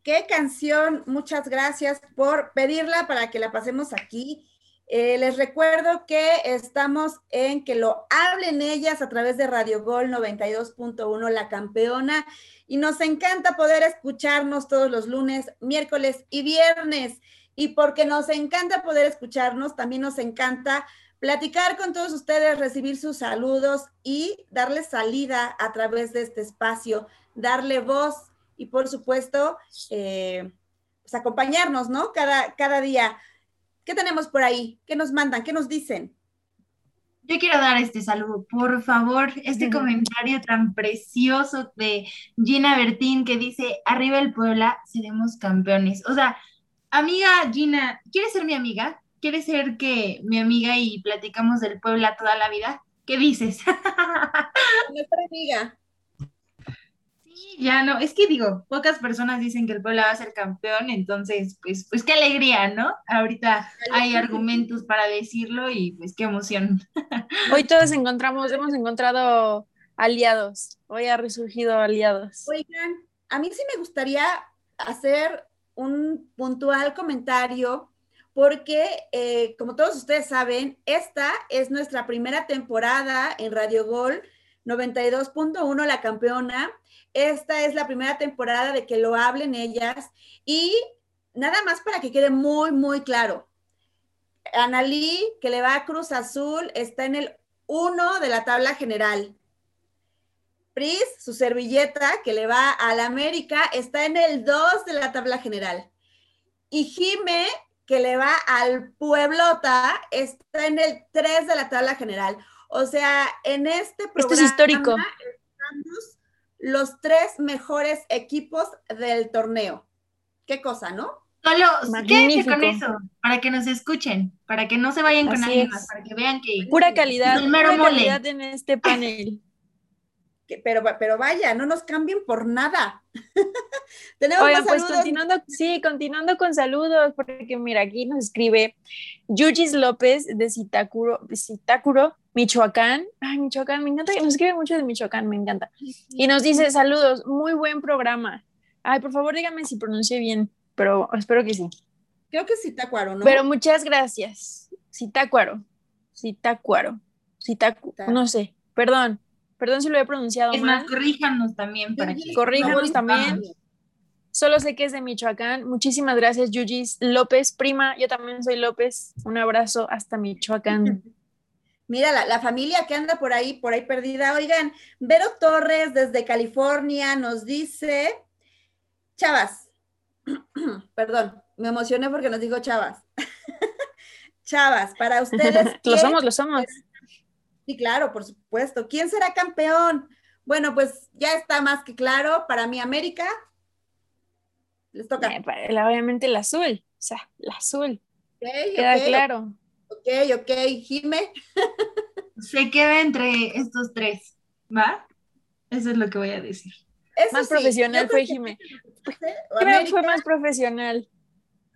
Qué canción, muchas gracias por pedirla para que la pasemos aquí. Eh, les recuerdo que estamos en que lo hablen ellas a través de Radio Gol 92.1, la campeona, y nos encanta poder escucharnos todos los lunes, miércoles y viernes. Y porque nos encanta poder escucharnos, también nos encanta platicar con todos ustedes, recibir sus saludos y darles salida a través de este espacio, darle voz y por supuesto, eh, pues acompañarnos, ¿no? Cada, cada día. ¿Qué tenemos por ahí? ¿Qué nos mandan? ¿Qué nos dicen? Yo quiero dar este saludo, por favor, este comentario tan precioso de Gina Bertín que dice, arriba el Puebla, seremos campeones. O sea, amiga Gina, ¿quieres ser mi amiga? ¿Quieres ser que mi amiga y platicamos del Puebla toda la vida? ¿Qué dices? Nuestra amiga. Sí, ya no, es que digo, pocas personas dicen que el Puebla va a ser campeón, entonces, pues, pues qué alegría, ¿no? Ahorita hay argumentos para decirlo y pues qué emoción. Hoy todos encontramos, hemos encontrado aliados. Hoy ha resurgido aliados. Oigan, a mí sí me gustaría hacer un puntual comentario porque, eh, como todos ustedes saben, esta es nuestra primera temporada en Radio Gol 92.1, la campeona. Esta es la primera temporada de que lo hablen ellas. Y nada más para que quede muy, muy claro. Analí, que le va a Cruz Azul, está en el 1 de la tabla general. Pris, su servilleta, que le va a la América, está en el 2 de la tabla general. Y Jime, que le va al Pueblota, está en el 3 de la tabla general. O sea, en este programa Esto es histórico. estamos los tres mejores equipos del torneo. Qué cosa, ¿no? Solo quédense con Magnífico. eso, para que nos escuchen, para que no se vayan con Así es. más, para que vean que Pura calidad, El mero pura mole. calidad en este panel. Que- pero, pero vaya, no nos cambien por nada. Tenemos Oigan, más pues saludos. continuando, sí, continuando con saludos, porque mira, aquí nos escribe Yujis López de Zitácuaro, Zitácuaro, Michoacán. Ay, Michoacán, me encanta, nos escribe mucho de Michoacán, me encanta. Y nos dice, saludos, muy buen programa. Ay, por favor, dígame si pronuncié bien, pero espero que sí. Creo que sí, Tacuaro, ¿no? Pero muchas gracias. Zitácuaro, Zitácuaro, Zitácu, Ta- no sé, perdón, perdón si lo he pronunciado es mal. más, corríjanos también para que corríjanos también. Solo sé que es de Michoacán. Muchísimas gracias, Yujis López. Prima, yo también soy López. Un abrazo hasta Michoacán. Mira, la, la familia que anda por ahí, por ahí perdida. Oigan, Vero Torres desde California nos dice, Chavas, perdón, me emocioné porque nos dijo Chavas. Chavas, para ustedes. lo ¿quién- somos, lo somos. Sí, claro, por supuesto. ¿Quién será campeón? Bueno, pues ya está más que claro. Para mí, América. Les toca. Eh, obviamente el azul. O sea, el azul. Ok, Queda claro. Ok, ok, Jime. se queda entre estos tres, ¿va? Eso es lo que voy a decir. Eso Más sí, profesional fue creo que Jime. o Jime América- fue más profesional.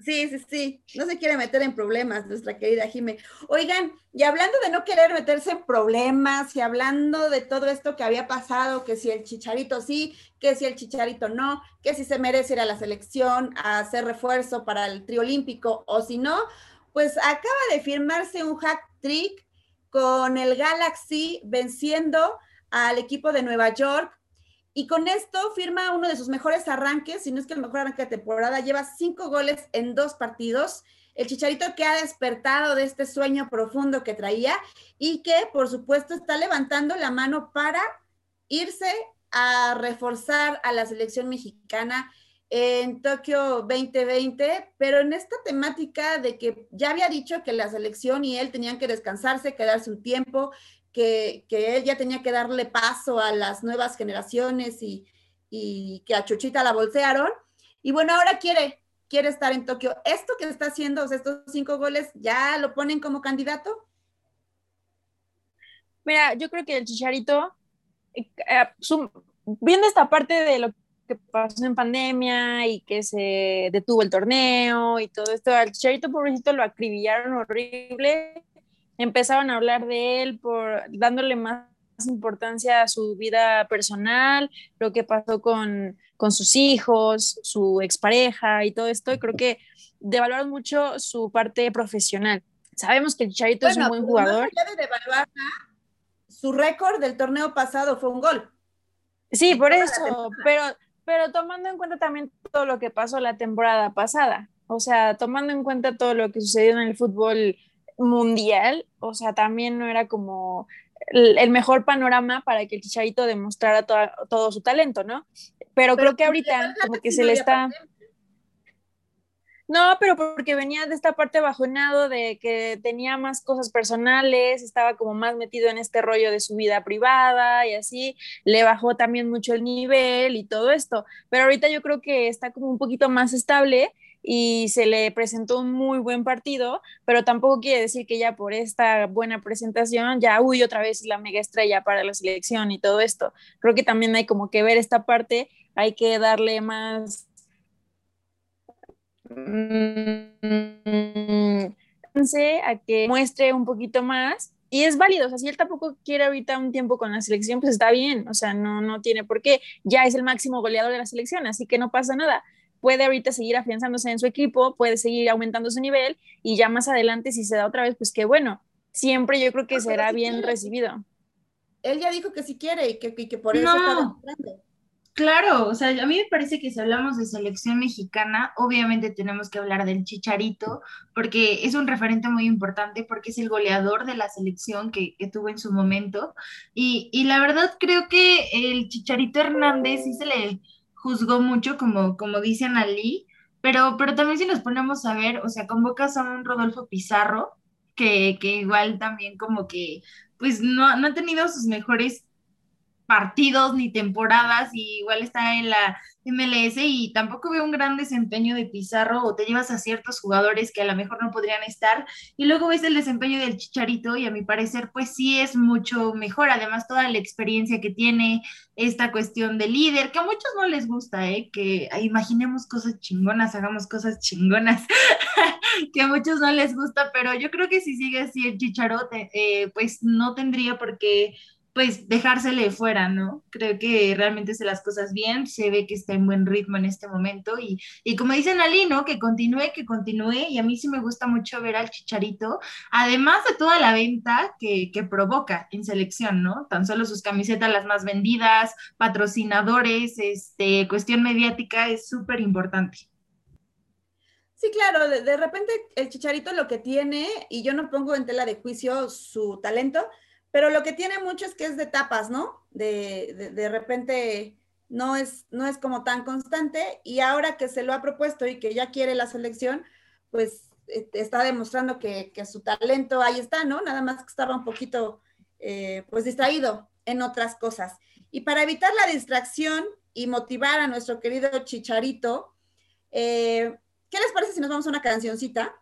Sí, sí, sí. No se quiere meter en problemas, nuestra querida Jime. Oigan, y hablando de no querer meterse en problemas y hablando de todo esto que había pasado, que si el chicharito sí, que si el chicharito no, que si se merece ir a la selección a hacer refuerzo para el triolímpico o si no, pues acaba de firmarse un hack trick con el Galaxy venciendo al equipo de Nueva York y con esto firma uno de sus mejores arranques, si no es que el mejor arranque de temporada, lleva cinco goles en dos partidos. El Chicharito que ha despertado de este sueño profundo que traía y que, por supuesto, está levantando la mano para irse a reforzar a la selección mexicana en Tokio 2020, pero en esta temática de que ya había dicho que la selección y él tenían que descansarse, quedarse un tiempo, que, que él ya tenía que darle paso a las nuevas generaciones y, y que a Chuchita la bolsearon. Y bueno, ahora quiere, quiere estar en Tokio. ¿Esto que está haciendo, o sea, estos cinco goles, ya lo ponen como candidato? Mira, yo creo que el Chicharito, eh, eh, viendo esta parte de lo que pasó en pandemia y que se detuvo el torneo y todo esto, al Chicharito pobrecito lo acribillaron horrible, empezaron a hablar de él por dándole más importancia a su vida personal, lo que pasó con, con sus hijos, su expareja y todo esto, y creo que devaluaron mucho su parte profesional. Sabemos que el Chicharito es un buen jugador. Allá de devaluarla, su récord del torneo pasado fue un gol. Sí, por eso, pero, pero tomando en cuenta también todo lo que pasó la temporada pasada, o sea, tomando en cuenta todo lo que sucedió en el fútbol mundial, o sea, también no era como el, el mejor panorama para que el Chicharito demostrara todo su talento, ¿no? Pero, creo que ahorita como que se le está... No, pero porque venía de esta parte bajonado de que tenía más cosas personales, estaba como más metido en este rollo de su vida privada y así, le bajó también mucho el nivel y todo esto. Pero ahorita yo creo que está como un poquito más estable y se le presentó un muy buen partido, pero tampoco quiere decir que ya por esta buena presentación ya, uy, otra vez la mega estrella para la selección y todo esto. Creo que también hay como que ver esta parte, hay que darle más mm, a que muestre un poquito más y es válido, o sea, si él tampoco quiere ahorita un tiempo con la selección, pues está bien, o sea, no, no tiene por qué, ya es el máximo goleador de la selección, así que no pasa nada, puede ahorita seguir afianzándose en su equipo, puede seguir aumentando su nivel y ya más adelante si se da otra vez, pues qué bueno, siempre yo creo que pero será sí bien quiere. recibido. Él ya dijo que sí quiere y que, y que por eso No. está demostrando. Claro, o sea, a mí me parece que si hablamos de selección mexicana, obviamente tenemos que hablar del Chicharito, porque es un referente muy importante, porque es el goleador de la selección que, que tuvo en su momento. Y, y la verdad creo que el Chicharito Hernández sí se le juzgó mucho, como, como dicen Ali, pero, pero también si nos ponemos a ver, o sea, convocas a un Rodolfo Pizarro, que, que igual también como que, pues no, no ha tenido sus mejores partidos ni temporadas y igual está en la MLS y tampoco veo un gran desempeño de Pizarro o te llevas a ciertos jugadores que a lo mejor no podrían estar y luego ves el desempeño del Chicharito y a mi parecer pues sí es mucho mejor, además toda la experiencia que tiene esta cuestión de líder, que a muchos no les gusta, ¿eh? que imaginemos cosas chingonas, hagamos cosas chingonas, que a muchos no les gusta, pero yo creo que si sigue así el Chicharote, eh, pues no tendría por qué pues dejársele fuera, ¿no? Creo que realmente hace las cosas bien, se ve que está en buen ritmo en este momento y, y como dicen Ali, ¿no? Que continúe, que continúe y a mí sí me gusta mucho ver al Chicharito, además de toda la venta que, que provoca en selección, ¿no? Tan solo sus camisetas las más vendidas, patrocinadores, este, cuestión mediática es súper importante. Sí, claro, de, de repente el Chicharito lo que tiene, y yo no pongo en tela de juicio su talento, pero lo que tiene mucho es que es de tapas, ¿no? De, de, de, repente no es, no es como tan constante y ahora que se lo ha propuesto y que ya quiere la selección, pues está demostrando que, que su talento ahí está, ¿no? Nada más que estaba un poquito, eh, pues distraído en otras cosas. Y para evitar la distracción y motivar a nuestro querido Chicharito, eh, ¿qué les parece si nos vamos a una cancioncita?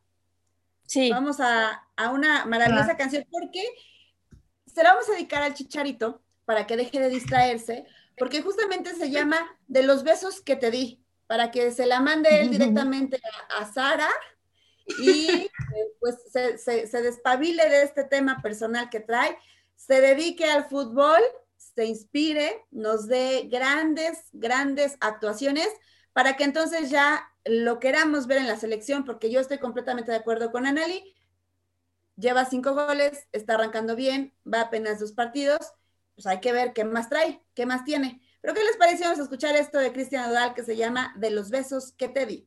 Sí. Vamos a, a una maravillosa ah. canción porque se la vamos a dedicar al chicharito para que deje de distraerse, porque justamente se llama De los besos que te di, para que se la mande él directamente a, a Sara y eh, pues se, se, se, despabile de este tema personal que trae, se dedique al fútbol, se inspire, nos dé grandes, grandes actuaciones para que entonces ya lo queramos ver en la selección, porque yo estoy completamente de acuerdo con Anali, lleva cinco goles, está arrancando bien, va apenas dos partidos, pues hay que ver qué más trae, qué más tiene. Pero ¿qué les pareció? Escuchar esto de Cristian Odal que se llama De los besos que te di.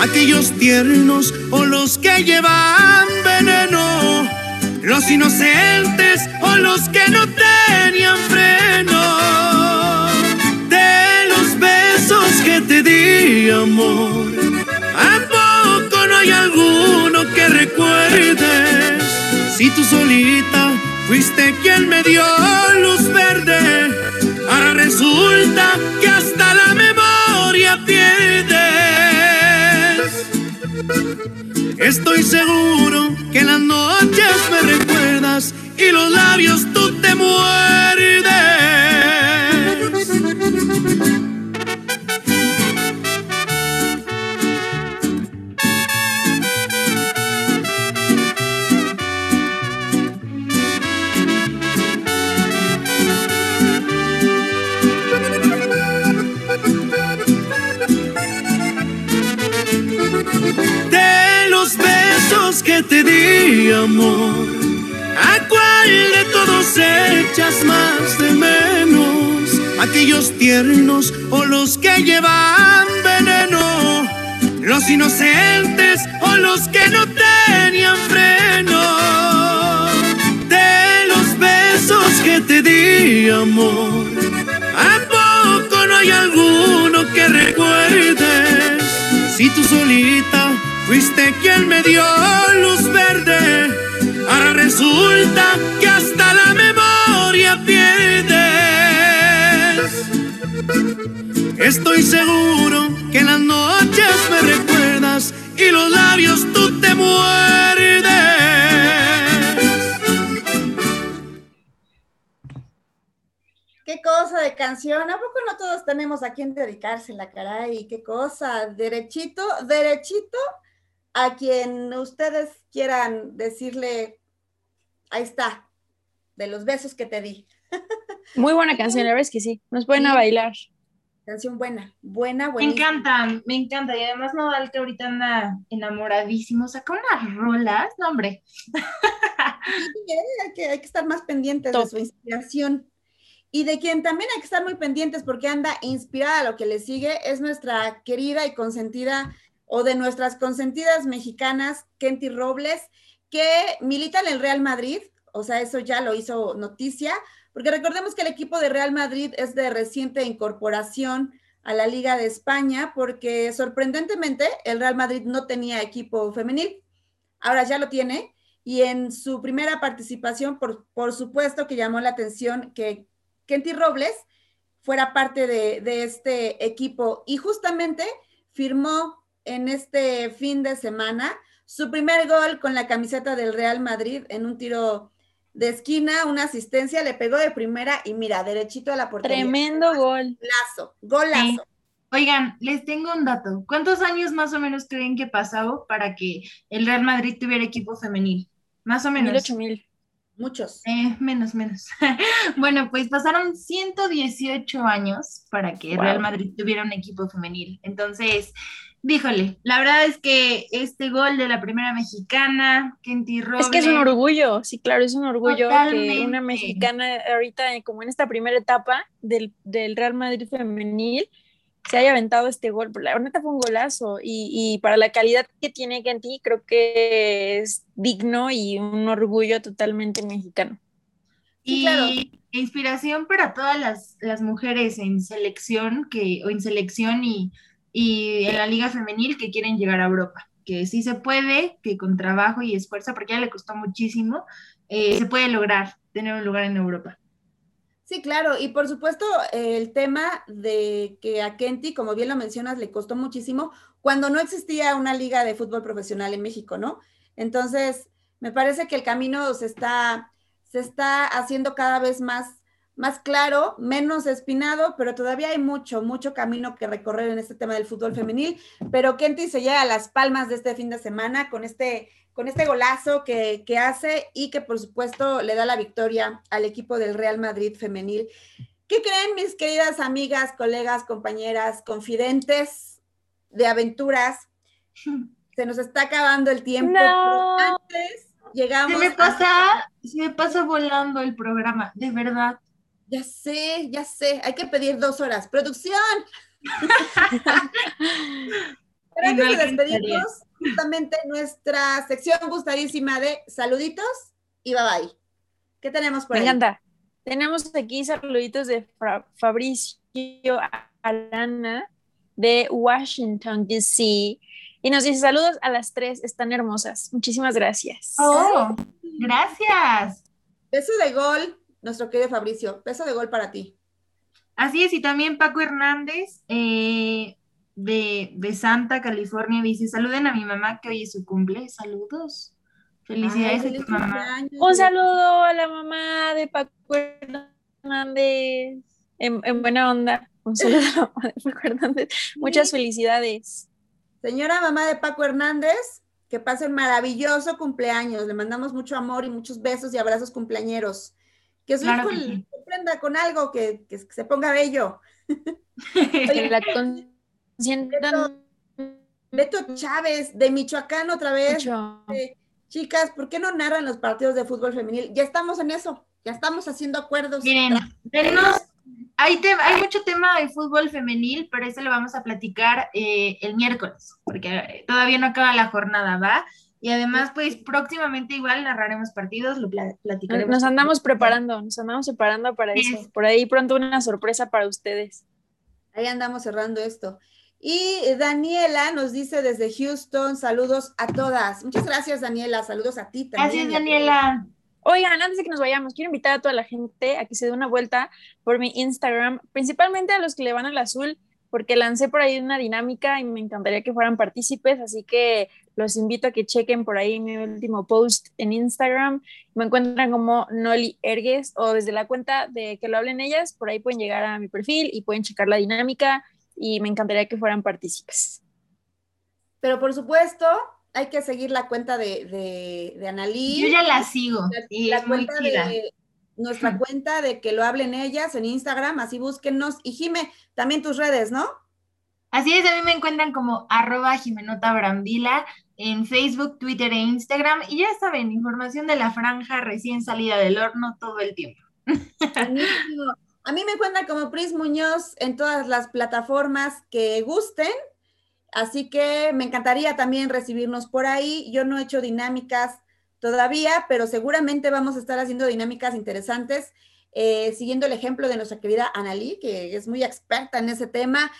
¿Aquellos tiernos o los que llevan veneno? ¿Los inocentes o los que no tenían freno? De los besos que te di, amor, ¿a poco no hay alguno que recuerdes? Si tú solita fuiste quien me dio luz verde Ahora resulta que hasta la memoria pierdes. Estoy seguro que en las noches me recuerdas y los labios tú te muerdes. Amor. ¿A cuál de todos echas más de menos? ¿Aquellos tiernos o los que llevan veneno? ¿Los inocentes o los que no tenían freno? De los besos que te di amor. ¿A poco no hay alguno que recuerdes? Si tú solita Fuiste quien me dio luz verde. Ahora resulta que hasta la memoria pierdes. Estoy seguro que en las noches me recuerdas y los labios tú te muerdes. Qué cosa de canción. ¿A poco no todos tenemos a quien dedicársela, caray? Qué cosa. Derechito, derechito a quien ustedes quieran decirle, ahí está, de los besos que te di. Muy buena canción, la verdad es que sí. Nos pueden a bailar. Canción buena, buena, Me buena. encanta, me encanta. Y además Nodal que ahorita anda enamoradísimo, saca unas rolas, no hombre. hay que, hay que estar más pendientes Top. de su inspiración. Y de quien también hay que estar muy pendientes porque anda inspirada a lo que le sigue es nuestra querida y consentida, o de nuestras consentidas mexicanas, Kenty Robles, que milita en el Real Madrid, o sea, eso ya lo hizo noticia, porque recordemos que el equipo de Real Madrid es de reciente incorporación a la Liga de España, porque sorprendentemente el Real Madrid no tenía equipo femenil, ahora ya lo tiene, y en su primera participación, por, por supuesto que llamó la atención que Kenty Robles fuera parte de, de este equipo. Y justamente firmó en este fin de semana su primer gol con la camiseta del Real Madrid en un tiro de esquina, una asistencia, le pegó de primera y mira, derechito a la portería. Tremendo gol. Golazo, golazo. Sí. Oigan, les tengo un dato. ¿Cuántos años más o menos creen que pasó para que el Real Madrid tuviera equipo femenil? Más o menos. Mil ocho mil. Muchos. Eh, menos, menos. bueno, pues pasaron 118 años para que Wow. Real Madrid tuviera un equipo femenil. Entonces, díjole, la verdad es que este gol de la primera mexicana, Kenty Robles, Es que es un orgullo, sí, claro, es un orgullo que Totalmente. una mexicana ahorita, eh, como en esta primera etapa del, del Real Madrid femenil, se haya aventado este gol. La neta fue un golazo y, y para la calidad que tiene Kenty, creo que es digno y un orgullo totalmente mexicano. Sí, y claro. inspiración para todas las, las mujeres en selección que, o en selección y, y en la liga femenil que quieren llegar a Europa. Que sí se puede, que con trabajo y esfuerzo, porque ya le costó muchísimo, eh, se puede lograr tener un lugar en Europa. Sí, claro, y por supuesto el tema de que a Kenty, como bien lo mencionas, le costó muchísimo cuando no existía una liga de fútbol profesional en México, ¿no? Entonces, me parece que el camino se está, se está haciendo cada vez más, más claro, menos espinado, pero todavía hay mucho, mucho camino que recorrer en este tema del fútbol femenil. Pero Kenty se lleva las palmas de este fin de semana con este, con este golazo que, que hace y que por supuesto le da la victoria al equipo del Real Madrid femenil. ¿Qué creen mis queridas amigas, colegas, compañeras, confidentes de aventuras? Se nos está acabando el tiempo, No. pero antes llegamos. Se me a- pasa, se me pasa volando el programa, de verdad. Ya sé, ya sé, hay que pedir dos horas. ¡Producción! Pero antes de despedirnos, justamente nuestra sección gustadísima de saluditos y bye bye. ¿Qué tenemos por Me ahí? encanta. Tenemos aquí saluditos de Fra- Fabricio Arana de Washington, D.C. Y nos dice saludos a las tres, están hermosas. Muchísimas gracias. Oh, gracias. Beso de gol, nuestro querido Fabricio. Beso de gol para ti. Así es, y también Paco Hernández eh, de, de Santa California dice, saluden a mi mamá que hoy es su cumple. Saludos. Felicidades Ay, a feliz tu mamá. cumpleaños. Un saludo a la mamá de Paco Hernández. En, en buena onda. Un saludo a la mamá de Paco Hernández. Muchas felicidades. Señora mamá de Paco Hernández, que pase un maravilloso cumpleaños. Le mandamos mucho amor y muchos besos y abrazos cumpleañeros. Que su Claro hijo que le sí. sorprenda con algo, que, que se ponga bello. Que la consientan Beto Chávez, de Michoacán otra vez. mucho. Eh, chicas, ¿por qué no narran los partidos de fútbol femenil? Ya estamos en eso, ya estamos haciendo acuerdos. Miren, denos- hay, te- hay mucho tema de fútbol femenil, pero eso lo vamos a platicar eh, el miércoles, porque eh, todavía no acaba la jornada, ¿va? Y además, pues próximamente igual narraremos partidos, lo pla- platicaremos. Nos andamos preparando, nos andamos preparando para Sí. eso. Por ahí pronto una sorpresa para ustedes. Ahí andamos cerrando esto. Y Daniela nos dice desde Houston, saludos a todas. Muchas gracias, Daniela. Saludos a ti también. Gracias, Daniela. Oigan, antes de que nos vayamos, quiero invitar a toda la gente a que se dé una vuelta por mi Instagram, principalmente a los que le van al azul, porque lancé por ahí una dinámica y me encantaría que fueran partícipes, así que los invito a que chequen por ahí mi último post en Instagram. Me encuentran como Noli Ergues o desde la cuenta de que lo hablen ellas, por ahí pueden llegar a mi perfil y pueden checar la dinámica y me encantaría que fueran partícipes. Pero por supuesto, hay que seguir la cuenta de, de, de Analí. Yo ya la sigo. La, y la es muy cuenta chida. de nuestra cuenta de que lo hablen ellas en Instagram, así búsquennos. Y Jime, también tus redes, ¿no? Así es, a mí me encuentran como arroba Jimenota Brambila en Facebook, Twitter e Instagram. Y ya saben, información de la franja recién salida del horno todo el tiempo. A mí me encuentran como Pris Muñoz en todas las plataformas que gusten. Así que me encantaría también recibirnos por ahí. Yo no he hecho dinámicas todavía, pero seguramente vamos a estar haciendo dinámicas interesantes, eh, siguiendo el ejemplo de nuestra querida Analí, que es muy experta en ese tema.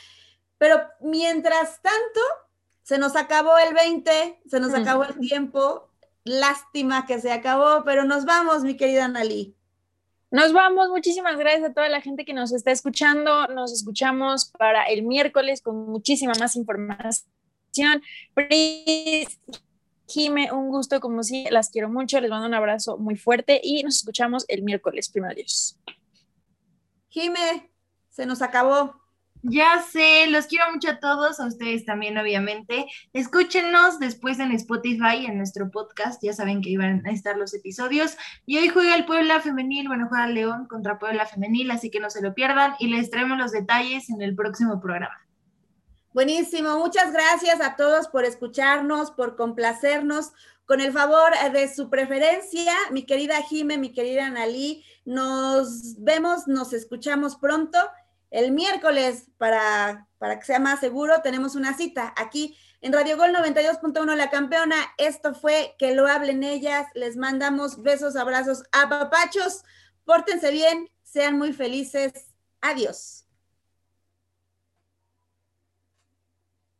Pero mientras tanto, se nos acabó el 20, se nos acabó el tiempo. Lástima que se acabó, pero nos vamos, mi querida Analí. Nos vamos, muchísimas gracias a toda la gente que nos está escuchando. Nos escuchamos para el miércoles con muchísima más información. Pris, Jime, un gusto como si las quiero mucho, les mando un abrazo muy fuerte y nos escuchamos el miércoles, primero Dios. Jime, se nos acabó. Ya sé, los quiero mucho a todos, a ustedes también, obviamente. Escúchenos después en Spotify, en nuestro podcast. Ya saben que iban a estar los episodios. Y hoy juega el Puebla Femenil, bueno, juega León contra Puebla Femenil, así que no se lo pierdan. Y les traemos los detalles en el próximo programa. Buenísimo, muchas gracias a todos por escucharnos, por complacernos. Con el favor de su preferencia, mi querida Jime, mi querida Analí, nos vemos, nos escuchamos pronto. El miércoles, para, para que sea más seguro, tenemos una cita aquí en Radio Gol 92.1 La Campeona. Esto fue Que lo hablen ellas. Les mandamos besos, abrazos, apapachos. Pórtense bien, sean muy felices. Adiós.